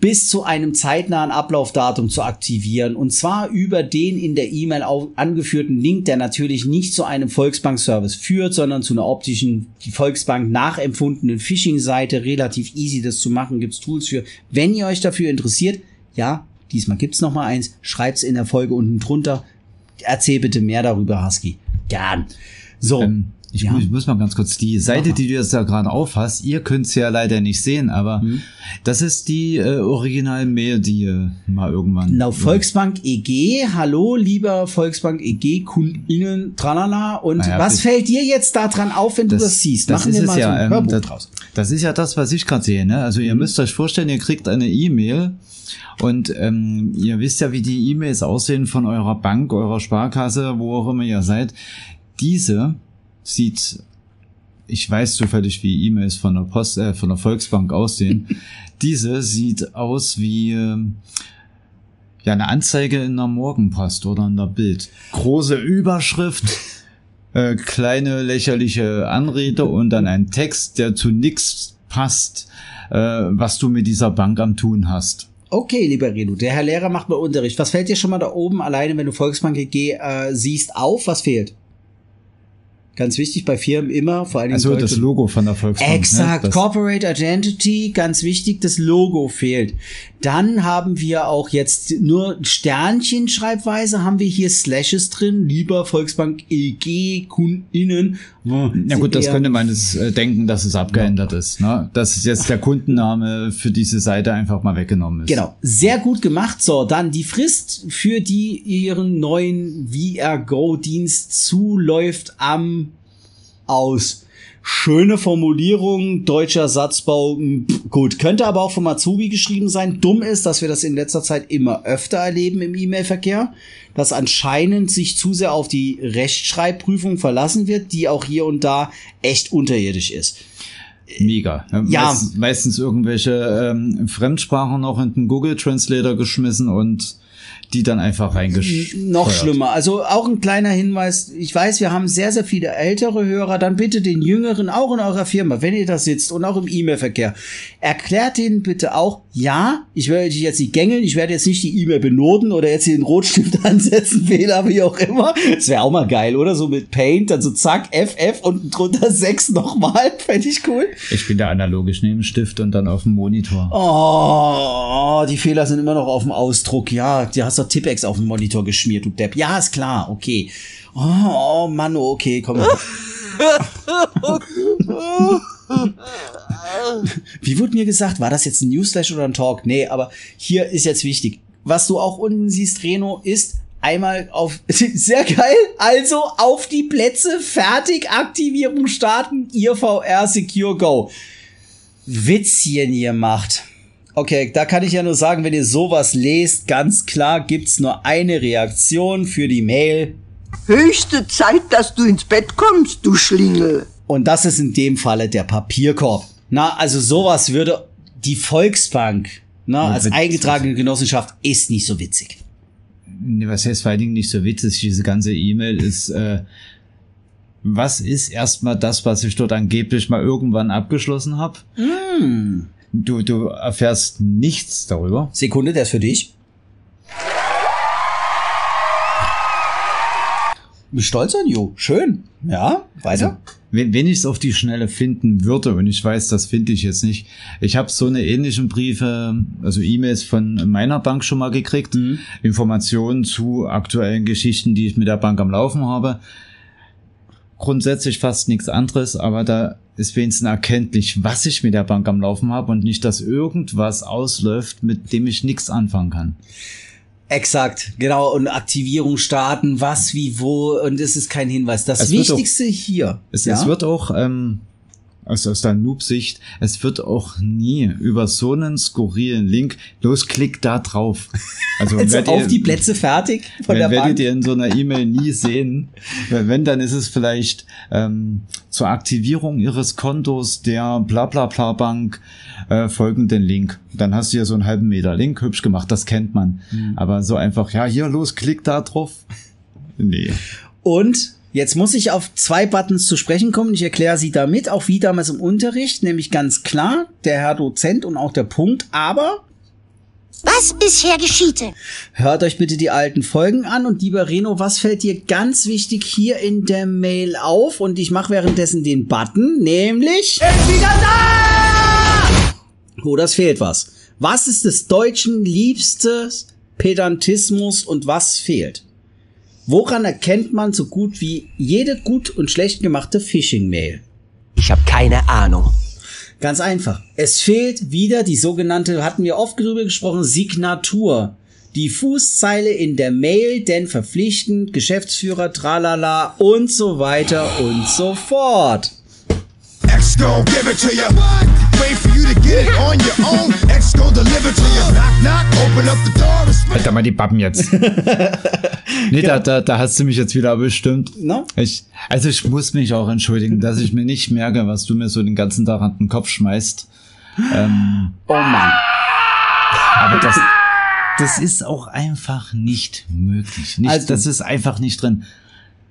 bis zu einem zeitnahen Ablaufdatum zu aktivieren. Und zwar über den in der E-Mail angeführten Link, der natürlich nicht zu einem Volksbank-Service führt, sondern zu einer optischen, die Volksbank nachempfundenen Phishing-Seite. Relativ easy das zu machen, gibt's Tools für. Wenn ihr euch dafür interessiert, ja, diesmal gibt's noch mal eins, schreibt's in der Folge unten drunter. Erzähl bitte mehr darüber, Husky. Gern. So. Ähm, ich, Ja. muss, ich muss mal ganz kurz die Seite, die du jetzt da gerade aufhast, ihr könnt's ja leider nicht sehen, aber Hm. das ist die äh, Original-Mail, die ihr mal irgendwann. Genau, Volksbank EG, hallo, lieber Volksbank EG, KundInnen, tralala. Und Naja, was das- fällt dir jetzt daran auf, wenn du das siehst? Das Machen ist wir es mal so ja. ein ähm, Hörbuch das, draus. das ist ja das, was ich gerade sehe. Ne? Also ihr müsst euch vorstellen, ihr kriegt eine E-Mail und ähm, ihr wisst ja, wie die E-Mails aussehen von eurer Bank, eurer Sparkasse, wo auch immer ihr seid. Diese sieht, ich weiß zufällig, wie E-Mails von der Post, äh, von der Volksbank aussehen. Diese sieht aus wie ähm, ja eine Anzeige in der Morgenpost oder in der Bild. Große Überschrift äh, kleine lächerliche Anrede und dann ein Text, der zu nix passt, äh, was du mit dieser Bank am tun hast. Okay, lieber Redu, der Herr Lehrer macht mal Unterricht. Was fällt dir schon mal da oben alleine, wenn du Volksbank EG äh, siehst, auf? Was fehlt? Ganz wichtig bei Firmen immer, vor allem Also das Logo von der Volksbank. Exakt, Ne? Corporate Identity, ganz wichtig, das Logo fehlt. Dann haben wir auch jetzt nur Sternchen Schreibweise, haben wir hier Slashes drin, lieber Volksbank EG KundInnen. na gut, das könnte man jetzt äh, denken, dass es abgeändert ist. Ne? Dass jetzt der Kundenname für diese Seite einfach mal weggenommen ist. Genau, sehr gut gemacht. So, dann die Frist, für die ihren neuen VR Go Dienst zuläuft am aus. Schöne Formulierung, deutscher Satzbau, m, pf, gut, könnte aber auch vom Azubi geschrieben sein. Dumm ist, dass wir das in letzter Zeit immer öfter erleben im E-Mail-Verkehr, dass anscheinend sich zu sehr auf die Rechtschreibprüfung verlassen wird, die auch hier und da echt unterirdisch ist. Mega. Ja. Meist, meistens irgendwelche ähm, Fremdsprachen noch in den Google Translator geschmissen und die dann einfach reingesch. Noch schlimmer. Also auch ein kleiner Hinweis. Ich weiß, wir haben sehr, sehr viele ältere Hörer. Dann bitte den Jüngeren auch in eurer Firma, wenn ihr da sitzt und auch im E-Mail-Verkehr. Erklärt denen bitte auch, ja, ich werde dich jetzt nicht gängeln. Ich werde jetzt nicht die E-Mail benoten oder jetzt hier den Rotstift ansetzen, Fehler, wie auch immer. Das wäre auch mal geil, oder? So mit Paint, dann so zack, FF und drunter 6 nochmal. Fände ich cool. Ich bin der analoge Stift und dann auf dem Monitor. Oh, die Fehler sind immer noch auf dem Ausdruck. Ja, du hast doch Tippex auf dem Monitor geschmiert, du Depp. Ja, ist klar, okay. Oh, oh Mann, okay, komm. Wie wurde mir gesagt, war das jetzt ein Newsflash oder ein Talk? Nee, aber hier ist jetzt wichtig. Was du auch unten siehst, Reno, ist einmal auf, sehr geil, also auf die Plätze, fertig, Aktivierung starten, ihr VR Secure Go. Witzchen ihr macht. Okay, da kann ich ja nur sagen, wenn ihr sowas lest, ganz klar gibt's nur eine Reaktion für die Mail. Höchste Zeit, dass du ins Bett kommst, du Schlingel. Und das ist in dem Falle der Papierkorb. Na, also sowas würde die Volksbank, na, als witzig. eingetragene Genossenschaft ist nicht so witzig. Nee, was heißt vor allen Dingen nicht so witzig, diese ganze E-Mail ist, äh, was ist erstmal das, was ich dort angeblich mal irgendwann abgeschlossen habe? Du, du erfährst nichts darüber. Sekunde, der ist für dich. Bin stolz an you. Schön. Ja, weiter. Wenn, wenn ich es auf die Schnelle finden würde, und ich weiß, das finde ich jetzt nicht, ich habe so eine ähnlichen Briefe, also E-Mails von meiner Bank schon mal gekriegt, Informationen zu aktuellen Geschichten, die ich mit der Bank am Laufen habe. Grundsätzlich fast nichts anderes, aber da ist wenigstens erkenntlich, was ich mit der Bank am Laufen habe und nicht, dass irgendwas ausläuft, mit dem ich nichts anfangen kann. Exakt, genau. Und Aktivierung starten, was, wie, wo. Und es ist kein Hinweis. Das Es Wichtigste hier. Es, ja? es wird auch, ähm, aus, aus der Noob-Sicht, es wird auch nie über so einen skurrilen Link, los, klick da drauf. Also werdet auf ihr- die Plätze fertig von Wenn, der werdet Bank. ihr in so einer E-Mail nie sehen. Wenn, dann ist es vielleicht ähm, zur Aktivierung ihres Kontos der bla bla bla Bank äh, folgenden Link. Dann hast du hier so einen halben Meter Link, hübsch gemacht, das kennt man. Mhm. Aber so einfach, ja, hier los, klick da drauf. Nee. Und jetzt muss ich auf zwei Buttons zu sprechen kommen. Ich erkläre sie damit, auch wie damals im Unterricht, nämlich ganz klar, der Herr Dozent und auch der Punkt. Aber Was bisher geschiehte. hört euch bitte die alten Folgen an. Und lieber Reno, was fällt dir ganz wichtig hier in der Mail auf? Und ich mache währenddessen den Button, nämlich... Ist wieder da! Oh, das fehlt was. Was ist des Deutschen liebstes Pedantismus und was fehlt? Woran erkennt man so gut wie jede gut und schlecht gemachte Phishing-Mail? Ich habe keine Ahnung. Ganz einfach. Es fehlt wieder die sogenannte, hatten wir oft drüber gesprochen, Signatur. Die Fußzeile in der Mail, denn verpflichtend, Geschäftsführer, tralala und so weiter und so fort. X gon' give it to you. Wait for you to get it on your own. X gon' deliver to you. Knock, knock, open up the door and spit. Alter, mal die Pappen jetzt. nee, da, da, da hast du mich jetzt wieder bestimmt. Na? Ich, also ich muss mich auch entschuldigen, dass ich mir nicht merke, was du mir so den ganzen Tag an den Kopf schmeißt. Ähm, Oh Mann. aber das, das ist auch einfach nicht möglich. Nicht, Also- das ist einfach nicht drin.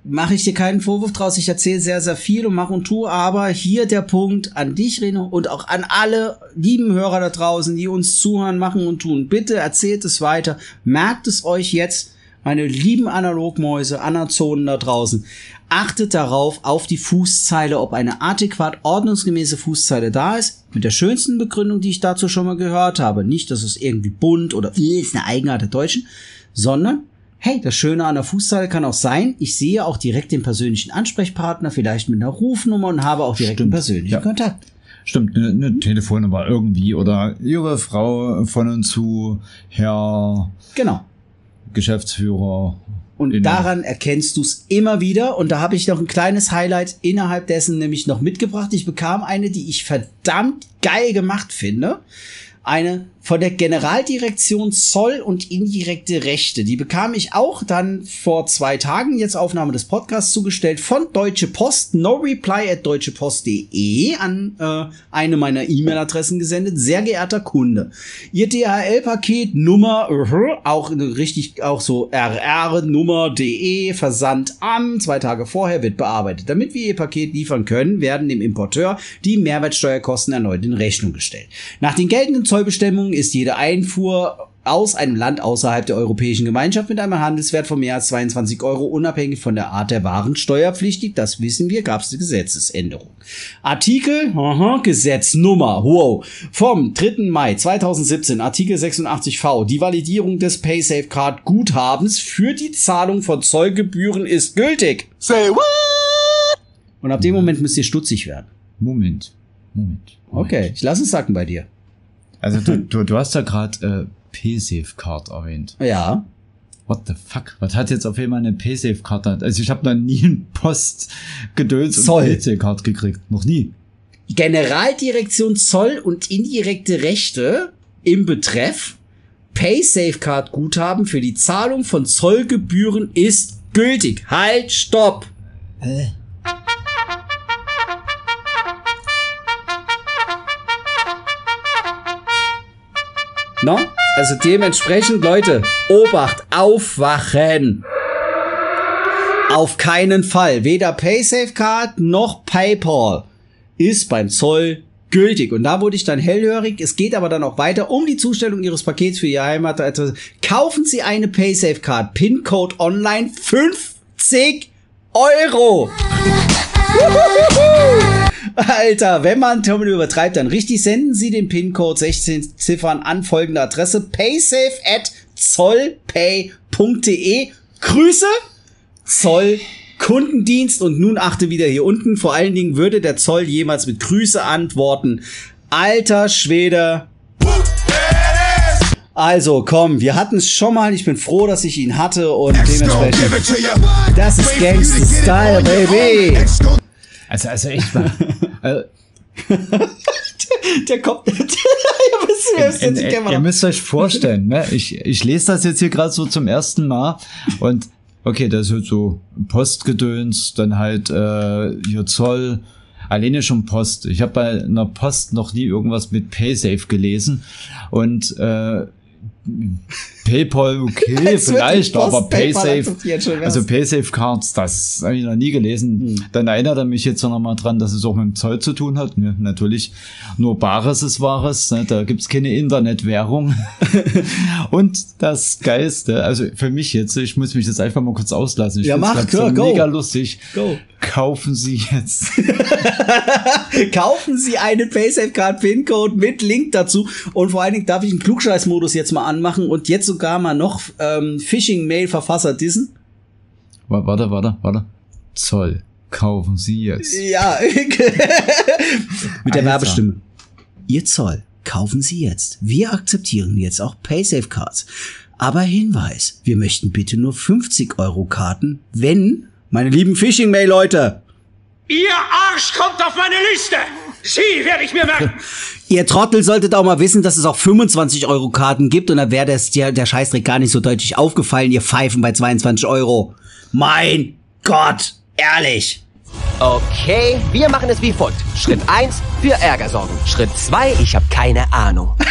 Mache ich dir keinen Vorwurf draus. Ich erzähle sehr, sehr viel und mache und tue, aber hier der Punkt an dich, Reno, und auch an alle lieben Hörer da draußen, die uns zuhören, machen und tun. Bitte erzählt es weiter. Merkt es euch jetzt, meine lieben Analogmäuse, Anazonen da draußen. Achtet darauf, auf die Fußzeile, ob eine adäquat ordnungsgemäße Fußzeile da ist. Mit der schönsten Begründung, die ich dazu schon mal gehört habe. Nicht, dass es irgendwie bunt oder ist eine Eigenart der Deutschen, sondern Hey, das Schöne an der Fußzeile kann auch sein, ich sehe auch direkt den persönlichen Ansprechpartner, vielleicht mit einer Rufnummer und habe auch direkt einen Stimmt, persönlichen ja. Kontakt. Stimmt, eine, eine Telefonnummer irgendwie oder Ihre Frau von und zu, Herr Genau. Geschäftsführer. Und In- daran erkennst du es immer wieder. Und da habe ich noch ein kleines Highlight innerhalb dessen nämlich noch mitgebracht. Ich bekam eine, die ich verdammt geil gemacht finde. Eine von der Generaldirektion Zoll und indirekte Rechte. Die bekam ich auch dann vor zwei Tagen, jetzt Aufnahme des Podcasts, zugestellt von Deutsche Post, no reply at deutschepost.de an äh, eine meiner E-Mail-Adressen gesendet. Sehr geehrter Kunde, Ihr DHL-Paket Nummer, uh, auch richtig, auch so rr-nummer.de, Versand am, zwei Tage vorher wird bearbeitet. Damit wir Ihr Paket liefern können, werden dem Importeur die Mehrwertsteuerkosten erneut in Rechnung gestellt. Nach den geltenden Zollbestimmungen ist jede Einfuhr aus einem Land außerhalb der Europäischen Gemeinschaft mit einem Handelswert von mehr als 22 Euro unabhängig von der Art der Waren steuerpflichtig. Das wissen wir, gab es eine Gesetzesänderung. Artikel, aha, Gesetznummer, wow, vom 3. Mai 2017, Artikel 86v, die Validierung des PaySafeCard Guthabens für die Zahlung von Zollgebühren ist gültig. Say what? Und ab dem Moment müsst ihr stutzig werden. Moment. Moment. Moment. Okay, ich lasse es sacken bei dir. Also du, du, du hast ja gerade äh, P-Safe-Card erwähnt. Ja. What the fuck? Was hat jetzt auf einmal eine P-Safe-Card? Also ich habe noch nie ein Postgedöns Zoll. P-Safe-Card gekriegt. Noch nie. Generaldirektion Zoll und indirekte Rechte im Betreff PaySafeCard Guthaben für die Zahlung von Zollgebühren ist gültig. Halt, stopp. No? Also dementsprechend, Leute, Obacht, aufwachen. Auf keinen Fall. Weder PaySafeCard noch PayPal ist beim Zoll gültig. Und da wurde ich dann hellhörig. Es geht aber dann auch weiter um die Zustellung Ihres Pakets für Ihr Heimatadresse. Kaufen Sie eine PaySafeCard. PIN-Code online 50 Euro. Alter, wenn man Terminal übertreibt, dann richtig senden Sie den PIN-Code 16 Ziffern an folgende Adresse paysafe at zollpay.de. Grüße, Zoll Kundendienst und nun achte wieder hier unten. Vor allen Dingen würde der Zoll jemals mit Grüße antworten. Alter Schwede. Also komm, wir hatten es schon mal. Ich bin froh, dass ich ihn hatte und dementsprechend. Das ist it Style, baby. Also, also echt mal. äh, Der kommt. Ihr ihr müsst euch vorstellen, ne? ich, ich lese das jetzt hier gerade so zum ersten Mal und okay, das ist halt so Postgedöns, dann halt äh, hier Zoll, alleine schon Post. Ich habe bei einer Post noch nie irgendwas mit PaySafe gelesen und äh, 嗯。PayPal okay, vielleicht, aber PaySafe, also? PaySafe Cards, das habe ich noch nie gelesen. Dann erinnert er mich jetzt noch mal dran, dass es auch mit dem Zoll zu tun hat. Ja, natürlich, nur Bares ist Wahres, ne? da gibt's keine Internetwährung. Und das Geilste, also für mich jetzt, ich muss mich jetzt einfach mal kurz auslassen. Ich Ja, mach, so klar, go. mega lustig. Go. Kaufen Sie jetzt. Kaufen Sie eine PaySafeCard PIN-Code mit Link dazu. Und vor allen Dingen darf ich einen Klugscheiß-Modus jetzt mal anmachen und jetzt sogar mal noch ähm, Phishing-Mail-Verfasser dissen. Wa- Warte, warte, warte. Zoll. Kaufen Sie jetzt. Ja, mit der Alter. Werbestimme. Ihr Zoll, kaufen Sie jetzt. Wir akzeptieren jetzt auch PaySafe-Cards. Aber Hinweis, wir möchten bitte nur 50 Euro Karten, wenn, meine lieben Phishing-Mail-Leute, Ihr Arsch kommt auf meine Liste! Sie werde ich mir merken! Ihr Trottel solltet auch mal wissen, dass es auch 25 Euro Karten gibt und da wäre das der, der Scheißdreck gar nicht so deutlich aufgefallen, ihr Pfeifen bei 22 Euro. Mein Gott, ehrlich. Okay, wir machen es wie folgt. Schritt 1, für Ärger sorgen. Schritt 2, ich habe keine Ahnung.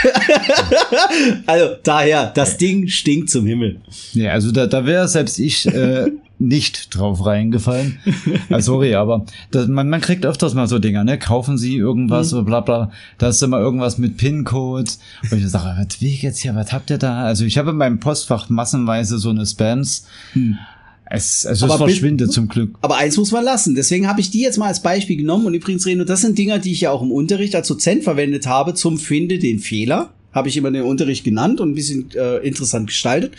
Also daher, das Ding stinkt zum Himmel. Ja, also da, da wäre selbst ich äh, nicht drauf reingefallen. Ah, sorry, aber das, man, man kriegt öfters mal so Dinger, ne? Kaufen Sie irgendwas oder bla bla. Da ist immer irgendwas mit PIN-Code. Und ich sage, was will ich jetzt hier, was habt ihr da? Also ich habe in meinem Postfach massenweise so eine Spams. Es, also Aber es verschwindet zum Glück. Aber eins muss man lassen. Deswegen habe ich die jetzt mal als Beispiel genommen. Und übrigens, Reno, das sind Dinger, die ich ja auch im Unterricht als Dozent verwendet habe zum Finde den Fehler. Habe ich immer den Unterricht genannt und ein bisschen äh, interessant gestaltet.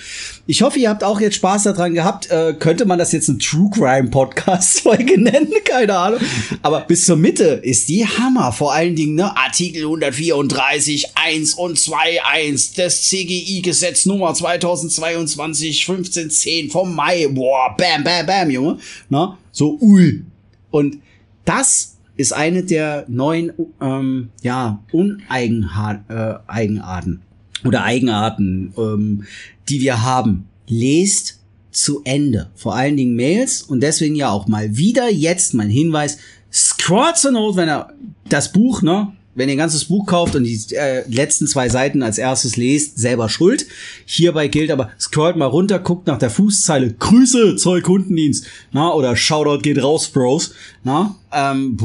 Ich hoffe, ihr habt auch jetzt Spaß daran gehabt. Äh, könnte man das jetzt ein True Crime Podcast Folge nennen? Keine Ahnung. Aber bis zur Mitte ist die Hammer. Vor allen Dingen, ne, Artikel 134, 1 und 2, 1 des CGI-Gesetz Nummer 2022, 1510 vom Mai. Boah, bam, bam, bam, Junge. Na, so, ui. Und das ist eine der neuen ähm, ja, Uneigenarten. Äh, oder Eigenarten, ähm, die wir haben, lest zu Ende. Vor allen Dingen Mails und deswegen ja auch mal wieder jetzt mein Hinweis, scrollt zur Not, wenn er das Buch, ne, wenn ihr ein ganzes Buch kauft und die äh, letzten zwei Seiten als erstes lest, selber schuld. Hierbei gilt aber, scrollt mal runter, guckt nach der Fußzeile, Grüße, Zoll Kundendienst, na, oder Shoutout geht raus, Bros, na, ähm,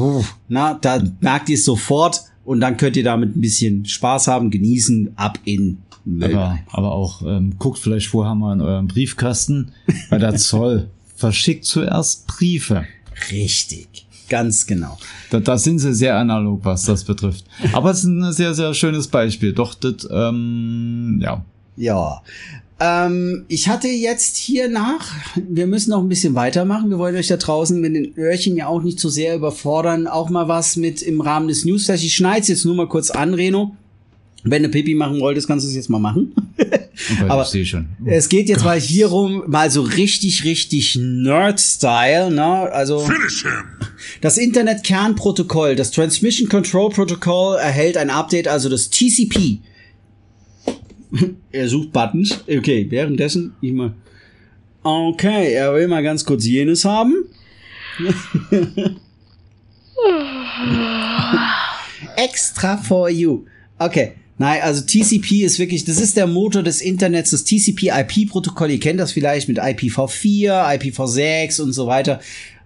na, da merkt ihr es sofort und dann könnt ihr damit ein bisschen Spaß haben, genießen, ab in Müll. Aber, aber auch ähm, guckt vielleicht vorher mal in eurem Briefkasten, weil der Zoll verschickt zuerst Briefe. Richtig, ganz genau. Da, da sind sie sehr analog, was das betrifft. Aber es ist ein sehr, sehr schönes Beispiel. Doch, das, ähm, ja. Ja. Ähm, ich hatte jetzt hier nach, wir müssen noch ein bisschen weitermachen. Wir wollen euch da draußen mit den Öhrchen ja auch nicht zu sehr überfordern. Auch mal was mit im Rahmen des News. Ich schneide jetzt nur mal kurz an, Reno. Wenn du Pipi machen wolltest, kannst du es jetzt mal machen. Okay, Aber ich sehe schon. es geht jetzt mal hier rum, mal so richtig, richtig Nerd-Style, ne? Also. Das Internet-Kernprotokoll, das Transmission Control Protocol erhält ein Update, also das TCP. er sucht Buttons. Okay, währenddessen ich mal. Okay, er will mal ganz kurz jenes haben. Extra for you. Okay. Nein, also TCP ist wirklich, das ist der Motor des Internets, das TCP-IP-Protokoll. Ihr kennt das vielleicht mit IPv4, IPv6 und so weiter.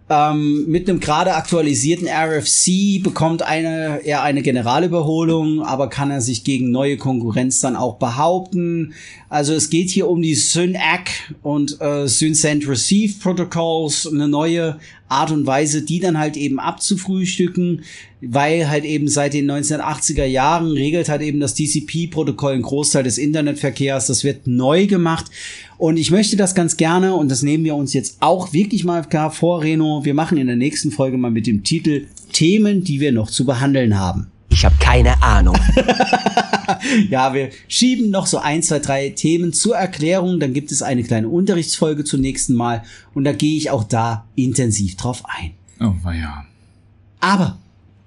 Ähm, mit einem gerade aktualisierten RFC bekommt eine, er eine Generalüberholung, aber kann er sich gegen neue Konkurrenz dann auch behaupten. Also es geht hier um die SYNAC und äh, SYNCENT Receive Protocols, eine neue Art und Weise, die dann halt eben abzufrühstücken, weil halt eben seit den 1980er Jahren regelt halt eben das TCP-Protokoll einen Großteil des Internetverkehrs. Das wird neu gemacht. Und ich möchte das ganz gerne, und das nehmen wir uns jetzt auch wirklich mal vor, Reno. Wir machen in der nächsten Folge mal mit dem Titel Themen, die wir noch zu behandeln haben. Ich habe keine Ahnung. ja, wir schieben noch so ein, zwei, drei Themen zur Erklärung. Dann gibt es eine kleine Unterrichtsfolge zum nächsten Mal. Und da gehe ich auch da intensiv drauf ein. Oh, ja. Aber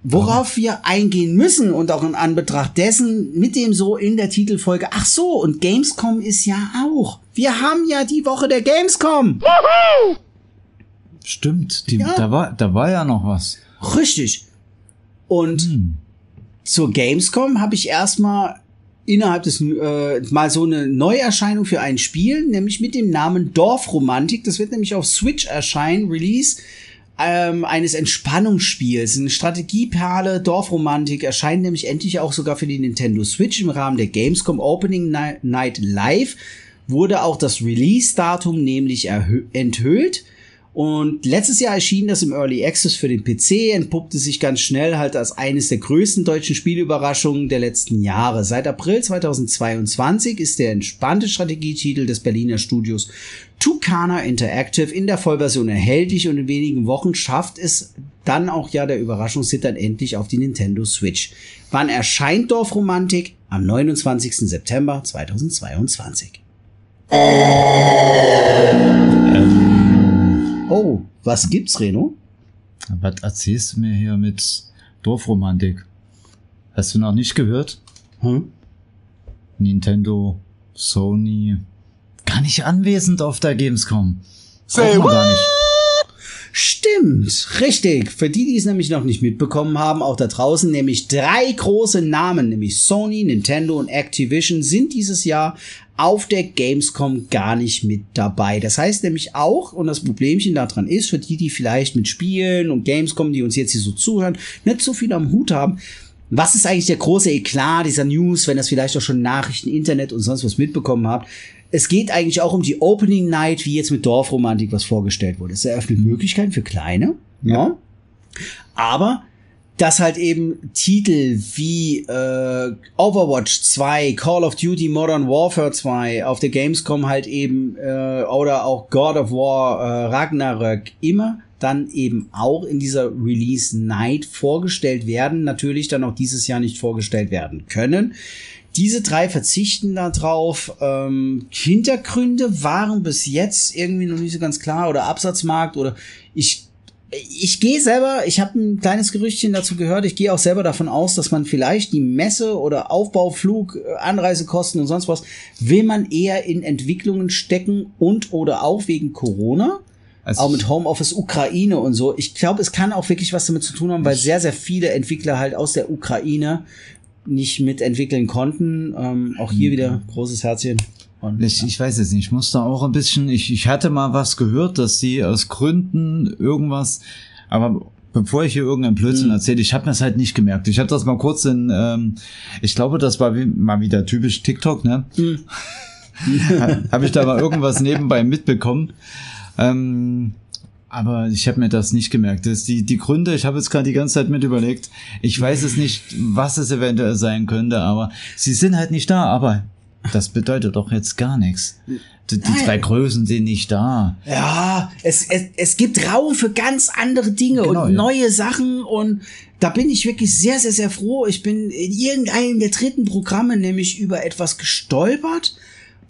worauf wir eingehen müssen und auch in Anbetracht dessen mit dem so in der Titelfolge, ach so, und Gamescom ist ja auch. Wir haben ja die Woche der Gamescom. Stimmt, die, Ja. da, war, da war ja noch was. Richtig. Und Hm. Zur Gamescom habe ich erstmal innerhalb des äh, mal so eine Neuerscheinung für ein Spiel, nämlich mit dem Namen Dorfromantik. Das wird nämlich auf Switch erscheinen, Release ähm, eines Entspannungsspiels. Eine Strategieperle Dorfromantik erscheint nämlich endlich auch sogar für die Nintendo Switch im Rahmen der Gamescom Opening Ni- Night Live. Wurde auch das Release-Datum nämlich enthüllt. Und letztes Jahr erschien das im Early Access für den PC, entpuppte sich ganz schnell halt als eines der größten deutschen Spielüberraschungen der letzten Jahre. Seit April 2022 ist der entspannte Strategietitel des Berliner Studios Tucana Interactive in der Vollversion erhältlich und in wenigen Wochen schafft es dann auch ja der Überraschungshit dann endlich auf die Nintendo Switch. Wann erscheint Dorfromantik? Am 29. September 2022. Oh, was gibt's, Reno? Was erzählst du mir hier mit Dorfromantik? Hast du noch nicht gehört? Hm? Nintendo, Sony, gar nicht anwesend auf der Gamescom. Say gar nicht. Stimmt, richtig. Für die, die es nämlich noch nicht mitbekommen haben, auch da draußen, nämlich drei große Namen, nämlich Sony, Nintendo und Activision, sind dieses Jahr auf der Gamescom gar nicht mit dabei. Das heißt nämlich auch, und das Problemchen daran ist, für die, die vielleicht mit Spielen und Gamescom, die uns jetzt hier so zuhören, nicht so viel am Hut haben, was ist eigentlich der große Eklat dieser News, wenn das vielleicht auch schon Nachrichten, Internet und sonst was mitbekommen habt? Es geht eigentlich auch um die Opening Night, wie jetzt mit Dorfromantik was vorgestellt wurde. Es eröffnet Möglichkeiten für kleine, ja. Aber dass halt eben Titel wie äh, Overwatch 2, Call of Duty Modern Warfare 2 auf der Gamescom halt eben äh, oder auch God of War äh, Ragnarök immer dann eben auch in dieser Release Night vorgestellt werden, natürlich dann auch dieses Jahr nicht vorgestellt werden können. Diese drei verzichten darauf. Ähm, Hintergründe waren bis jetzt irgendwie noch nicht so ganz klar oder Absatzmarkt oder ich ich gehe selber, ich habe ein kleines Gerüchtchen dazu gehört, ich gehe auch selber davon aus, dass man vielleicht die Messe oder Aufbauflug, äh, Anreisekosten und sonst was, will man eher in Entwicklungen stecken und oder auch wegen Corona. Also auch mit Homeoffice Ukraine und so. Ich glaube, es kann auch wirklich was damit zu tun haben, weil sehr, sehr viele Entwickler halt aus der Ukraine nicht mitentwickeln konnten. Ähm, auch hier wieder großes Herzchen. Und, Ich, ich weiß es nicht. Ich musste auch ein bisschen. Ich, ich hatte mal was gehört, dass sie aus Gründen irgendwas. Aber bevor ich hier irgendeinen Blödsinn erzähle, ich habe mir das halt nicht gemerkt. Ich habe das mal kurz in. Ähm, ich glaube, das war wie, mal wieder typisch TikTok, ne? habe ich da mal irgendwas nebenbei mitbekommen. Ähm, aber ich habe mir das nicht gemerkt. Das die, die Gründe, ich habe jetzt gerade die ganze Zeit mit überlegt. Ich weiß es nicht, was es eventuell sein könnte, aber sie sind halt nicht da. Aber das bedeutet doch jetzt gar nichts. Die, die zwei Größen sind nicht da. Ja, es, es, es gibt Raum für ganz andere Dinge Genau, und ja. neue Sachen und da bin ich wirklich sehr, sehr, sehr froh. Ich bin in irgendeinem der dritten Programme nämlich über etwas gestolpert,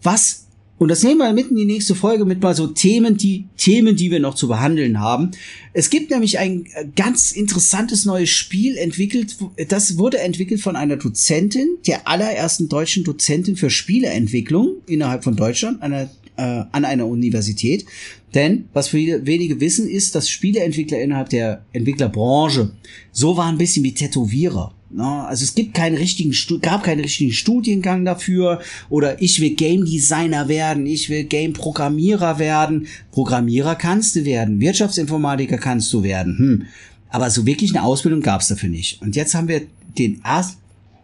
was, und das nehmen wir mitten in die nächste Folge mit mal so Themen, die, Themen, die wir noch zu behandeln haben. Es gibt nämlich ein äh, ganz interessantes neues Spiel entwickelt, das wurde entwickelt von einer Dozentin, der allerersten deutschen Dozentin für Spieleentwicklung innerhalb von Deutschland, einer äh, an einer Universität. Denn was viele wenige wissen, ist, dass Spieleentwickler innerhalb der Entwicklerbranche so waren ein bisschen wie Tätowierer. Ne? Also es gibt keinen richtigen, gab keinen richtigen Studiengang dafür. Oder ich will Game Designer werden, ich will Game Programmierer werden. Programmierer kannst du werden, Wirtschaftsinformatiker kannst du werden. Hm. Aber so wirklich eine Ausbildung gab es dafür nicht. Und jetzt haben wir den erst,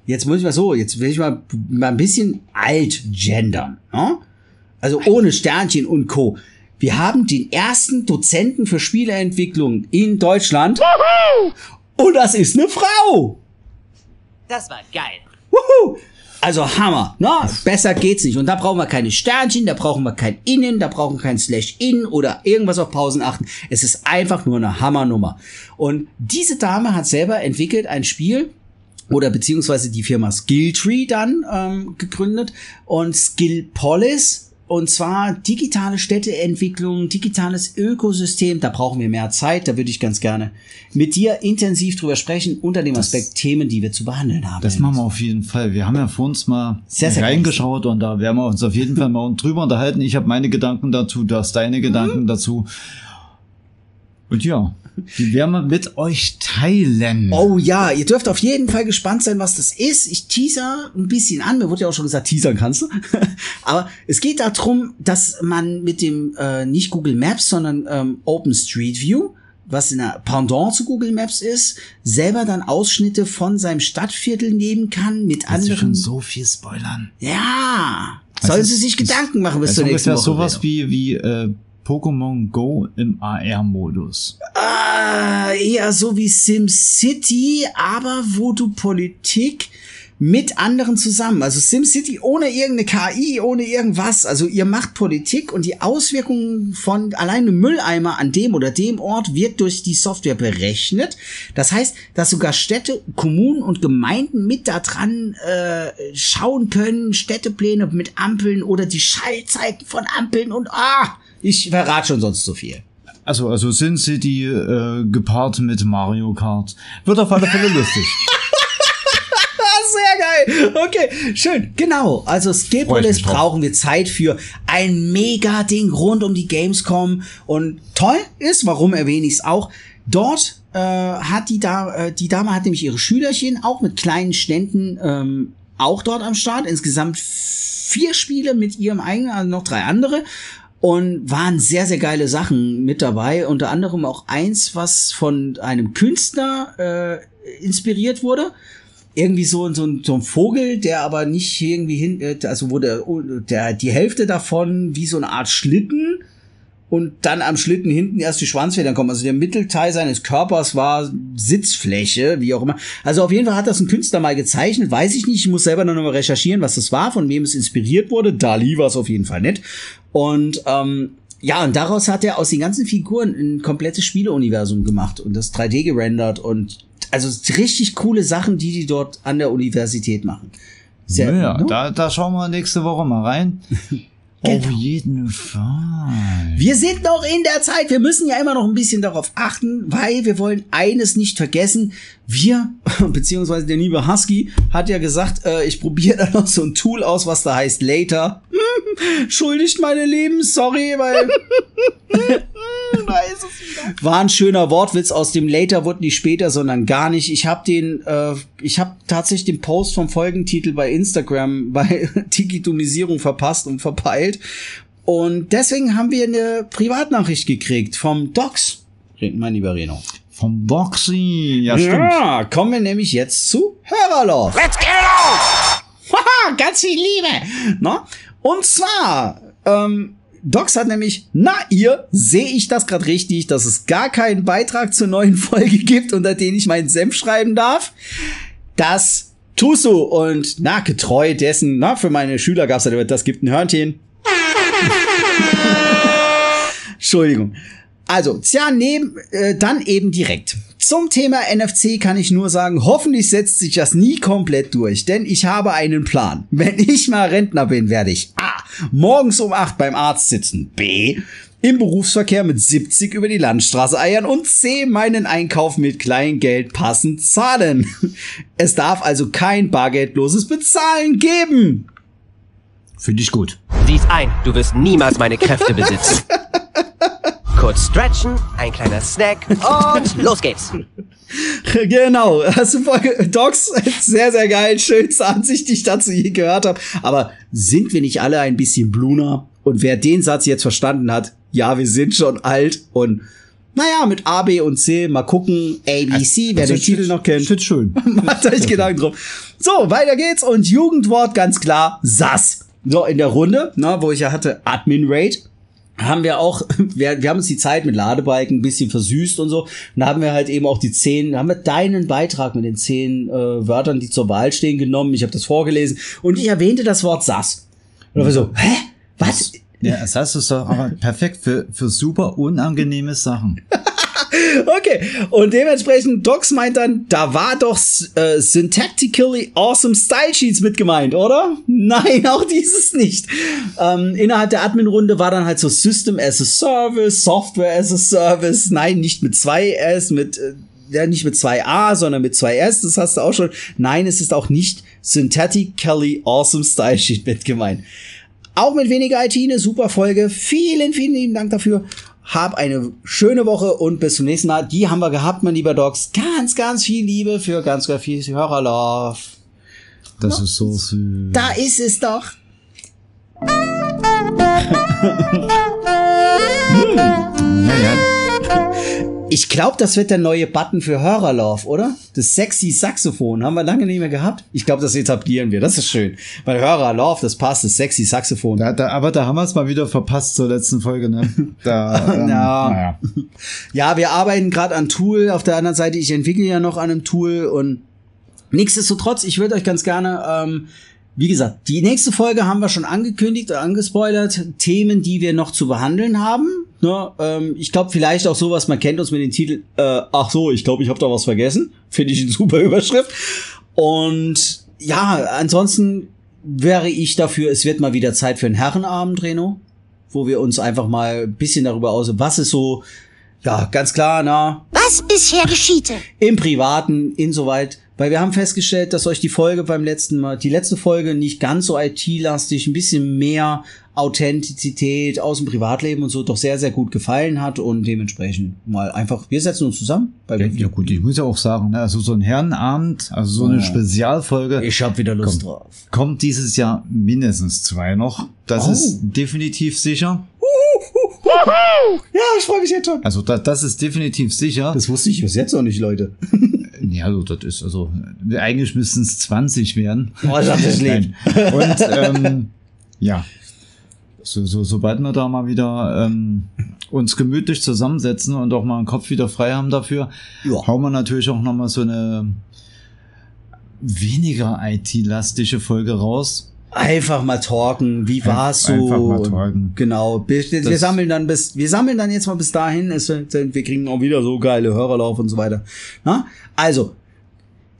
jetzt muss ich mal so, jetzt will ich mal, mal ein bisschen alt gendern. Ne? Also ohne Sternchen und Co. Wir haben den ersten Dozenten für Spieleentwicklung in Deutschland. Und das ist eine Frau. Das war geil. Wuhu! Also Hammer, ne? Besser geht's nicht. Und da brauchen wir keine Sternchen, da brauchen wir kein Innen, da brauchen wir kein Slash In oder irgendwas auf Pausen achten. Es ist einfach nur eine Hammernummer. Und diese Dame hat selber entwickelt ein Spiel, oder beziehungsweise die Firma Skilltree dann ähm, gegründet und Skillpolis und zwar digitale Städteentwicklung, digitales Ökosystem. Da brauchen wir mehr Zeit. Da würde ich ganz gerne mit dir intensiv drüber sprechen unter dem Aspekt Themen, die wir zu behandeln haben. Das machen wir auf jeden Fall. Wir haben ja vor uns mal Sehr, sehr reingeschaut und da werden wir uns auf jeden Fall mal drüber unterhalten. Ich habe meine Gedanken dazu, du hast deine Gedanken dazu. Und ja, die werden wir mit euch teilen. Oh ja, ihr dürft auf jeden Fall gespannt sein, was das ist. Ich teaser ein bisschen an. Mir wurde ja auch schon gesagt, teasern kannst du. Aber es geht darum, dass man mit dem äh, nicht Google Maps, sondern ähm, Open Street View, was in der Pendant zu Google Maps ist, selber dann Ausschnitte von seinem Stadtviertel nehmen kann mit du anderen. schon so viel spoilern. Ja, Das sollen ist- sie sich Gedanken machen bis Das zur ist nächsten Woche. sowas wie, wie äh, Pokémon Go im AR-Modus. Ah, eher so wie SimCity, aber wo du Politik mit anderen zusammen, also SimCity ohne irgendeine KI, ohne irgendwas, also ihr macht Politik und die Auswirkungen von alleine Mülleimer an dem oder dem Ort wird durch die Software berechnet. Das heißt, dass sogar Städte, Kommunen und Gemeinden mit da dran äh, schauen können, Städtepläne mit Ampeln oder die Schaltzeiten von Ampeln und ah, ich verrate schon sonst so viel. Also, also Sin City äh, gepaart mit Mario Kart. Wird auf alle Fälle lustig. Sehr geil. Okay, schön. Genau. Also drauf. brauchen wir Zeit für ein Mega-Ding rund um die Gamescom. Und toll ist, warum erwähne ich es auch, dort äh, hat die, da äh, die Dame hat nämlich ihre Schülerchen auch mit kleinen Ständen ähm, auch dort am Start. Insgesamt vier Spiele mit ihrem eigenen, also noch drei andere. Und waren sehr, sehr geile Sachen mit dabei. Unter anderem auch eins, was von einem Künstler äh, inspiriert wurde irgendwie so, so, ein- so ein Vogel, der aber nicht irgendwie hin, äh, also wo der, der, die Hälfte davon wie so eine Art Schlitten und dann am Schlitten hinten erst die Schwanzfedern kommen. Also der Mittelteil seines Körpers war Sitzfläche, wie auch immer. Also auf jeden Fall hat das ein Künstler mal gezeichnet, weiß ich nicht. Ich muss selber noch mal recherchieren, was das war, von wem es inspiriert wurde. Dali war es auf jeden Fall nett. Und ähm, ja, und daraus hat er aus den ganzen Figuren ein komplettes Spieleuniversum gemacht und das 3D gerendert und also richtig coole Sachen, die die dort an der Universität machen. Sehr, naja, ne? da, da schauen wir nächste Woche mal rein. Auf jeden Fall. Wir sind noch in der Zeit. Wir müssen ja immer noch ein bisschen darauf achten, weil wir wollen eines nicht vergessen. Wir, beziehungsweise der liebe Husky, hat ja gesagt, äh, ich probiere da noch so ein Tool aus, was da heißt Later. Schuldigt meine Lieben, sorry, weil war ein schöner Wortwitz aus dem Later wurde nicht später, sondern gar nicht. Ich habe den, äh, ich habe tatsächlich den Post vom Folgentitel bei Instagram bei Digitalisierung verpasst und verpeilt. Und deswegen haben wir eine Privatnachricht gekriegt vom Docs, mein lieber Reno. Vom Boxy. Ja, stimmt. Ja, kommen wir nämlich jetzt zu Hörerloch. Let's get it on! Haha, ganz viel Liebe. Ne? Und zwar, ähm, Docs hat nämlich, na ihr, sehe ich das gerade richtig, dass es gar keinen Beitrag zur neuen Folge gibt, unter den ich meinen Senf schreiben darf? Das tust du und na, getreu dessen, na, für meine Schüler gab's halt, das gibt ein Hörnchen. Entschuldigung. Also, tja, neben, äh, dann eben direkt. Zum Thema NFC kann ich nur sagen, hoffentlich setzt sich das nie komplett durch, denn ich habe einen Plan. Wenn ich mal Rentner bin, werde ich. Morgens um 8 beim Arzt sitzen, B. im Berufsverkehr mit 70 über die Landstraße eiern und C. meinen Einkauf mit Kleingeld passend zahlen. Es darf also kein bargeldloses Bezahlen geben. Finde ich gut. Sieh's ein, du wirst niemals meine Kräfte besitzen. Kurz stretchen, ein kleiner Snack und los geht's. Genau, hast du Folge Docs sehr, sehr geil, schönste Ansicht, die ich dazu je gehört habe. Aber sind wir nicht alle ein bisschen Bluner? Und wer den Satz jetzt verstanden hat, ja, wir sind schon alt und naja, mit A, B und C, mal gucken, A, B, C, wer den Titel noch kennt. Shit schön. Macht euch Gedanken drauf. So, weiter geht's und Jugendwort ganz klar, SAS. So, in der Runde, na, wo ich ja hatte Admin Rate, haben wir auch, wir, wir haben uns die Zeit mit Ladebalken ein bisschen versüßt und so. Und da haben wir halt eben auch die zehn, haben wir deinen Beitrag mit den zehn äh, Wörtern, die zur Wahl stehen, genommen. Ich habe das vorgelesen und ich erwähnte das Wort SAS. Und da war so, hä? Was? Ja, es ist doch aber perfekt für, für super unangenehme Sachen. Okay, und dementsprechend, Docs meint dann, da war doch äh, Syntactically Awesome Style Sheets mit gemeint, oder? Nein, auch dieses nicht. Ähm, innerhalb der Admin-Runde war dann halt so System as a Service, Software as a Service, nein, nicht mit zwei S, mit, äh, ja, nicht mit zwei A, sondern mit zwei S, das hast du auch schon. Nein, es ist auch nicht Syntactically Awesome Style Sheet mit gemeint. Auch mit weniger IT eine super Folge. Vielen, vielen lieben Dank dafür. Hab eine schöne Woche und bis zum nächsten Mal. Die haben wir gehabt, mein lieber Docs. Ganz, ganz viel Liebe für ganz, ganz viel Hörerlove. Das ist so süß. Da ist es doch. Ich glaube, das wird der neue Button für Hörerlove, oder? Das sexy Saxophon haben wir lange nicht mehr gehabt. Ich glaube, das etablieren wir. Das ist schön. Weil Hörerlove, das passt, das sexy Saxophon. da, da, aber da haben wir es mal wieder verpasst zur letzten Folge, ne? Da, ähm, Ja. naja. Ja, wir arbeiten gerade an Tool. Auf der anderen Seite, ich entwickle ja noch an einem Tool und nichtsdestotrotz, ich würde euch ganz gerne, ähm, wie gesagt, die nächste Folge haben wir schon angekündigt oder angespoilert. Themen, die wir noch zu behandeln haben. Ne, ähm, ich glaube vielleicht auch sowas, man kennt uns mit dem Titel, äh, ach so, ich glaube, ich habe da was vergessen. Finde ich eine super Überschrift. Und ja, ansonsten wäre ich dafür, es wird mal wieder Zeit für einen Herrenabend, Reno, wo wir uns einfach mal ein bisschen darüber aus, was ist so, ja, ganz klar, na, Was bisher geschiehte? im Privaten, insoweit, weil wir haben festgestellt, dass euch die Folge beim letzten Mal, die letzte Folge nicht ganz so IT-lastig, ein bisschen mehr Authentizität aus dem Privatleben und so doch sehr, sehr gut gefallen hat und dementsprechend mal einfach, wir setzen uns zusammen. Weil Ja, ja gut, ich muss ja auch sagen, ne, also so ein Herrenabend, also so eine Ja. Spezialfolge ich hab wieder Lust Komm. drauf. kommt dieses Jahr mindestens zwei noch. Das Oh. ist definitiv sicher. Ja, ich freue mich jetzt schon. Also da, das ist definitiv sicher. Das wusste ich bis jetzt noch nicht, Leute. ja, also das ist also eigentlich müssten es 20 werden. Oh, das lieb. Nein. Und ähm, ja, so, so, sobald wir da mal wieder ähm, uns gemütlich zusammensetzen und auch mal einen Kopf wieder frei haben dafür, Ja. hauen wir natürlich auch noch mal so eine weniger IT-lastige Folge raus. Einfach mal talken, wie war's so? einfach mal talken. Genau. Wir, wir sammeln dann bis, wir sammeln dann jetzt mal bis dahin. Es, wir kriegen auch wieder so geile Hörerlauf und so weiter. Na? Also.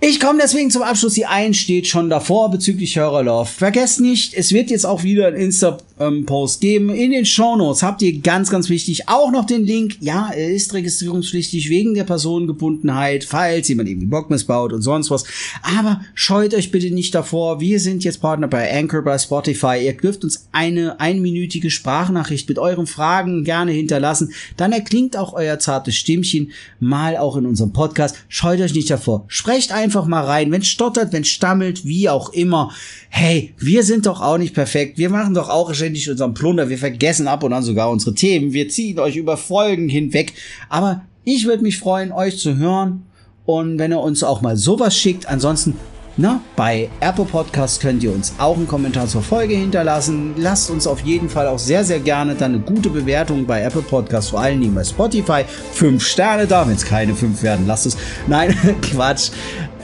Ich komme deswegen zum Abschluss. Die 1 steht schon davor bezüglich Hörerlauf. Vergesst nicht, es wird jetzt auch wieder ein Insta ähm, Post geben. In den Shownotes habt ihr ganz, ganz wichtig auch noch den Link. Ja, er ist registrierungspflichtig wegen der Personengebundenheit, falls jemand irgendwie Bock missbaut und sonst was. Aber scheut euch bitte nicht davor. Wir sind jetzt Partner bei Anchor, bei Spotify. Ihr dürft uns eine einminütige Sprachnachricht mit euren Fragen gerne hinterlassen. Dann erklingt auch euer zartes Stimmchen mal auch in unserem Podcast. Scheut euch nicht davor. Sprecht einfach mal rein. Wenn stottert, wenn stammelt, wie auch immer. Hey, wir sind doch auch nicht perfekt. Wir machen doch auch ständig unseren Plunder. Wir vergessen ab und an sogar unsere Themen. Wir ziehen euch über Folgen hinweg. Aber ich würde mich freuen, euch zu hören. Und wenn ihr uns auch mal sowas schickt, ansonsten, na, bei Apple Podcast könnt ihr uns auch einen Kommentar zur Folge hinterlassen. Lasst uns auf jeden Fall auch sehr, sehr gerne dann eine gute Bewertung bei Apple Podcast, vor allen Dingen bei Spotify. Fünf Sterne da, wenn es keine fünf werden, lasst es. Nein, Quatsch.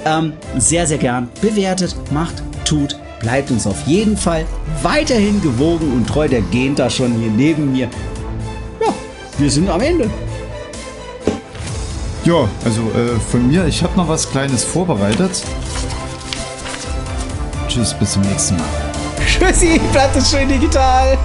Ähm, sehr, sehr gern. Bewertet, macht, tut, bleibt uns auf jeden Fall weiterhin gewogen und treu. Der gehen da schon hier neben mir. Ja, wir sind am Ende. Ja, also äh, von mir, ich habe noch was Kleines vorbereitet. Tschüss, bis zum nächsten Mal. Tschüssi, bleibt es schön digital.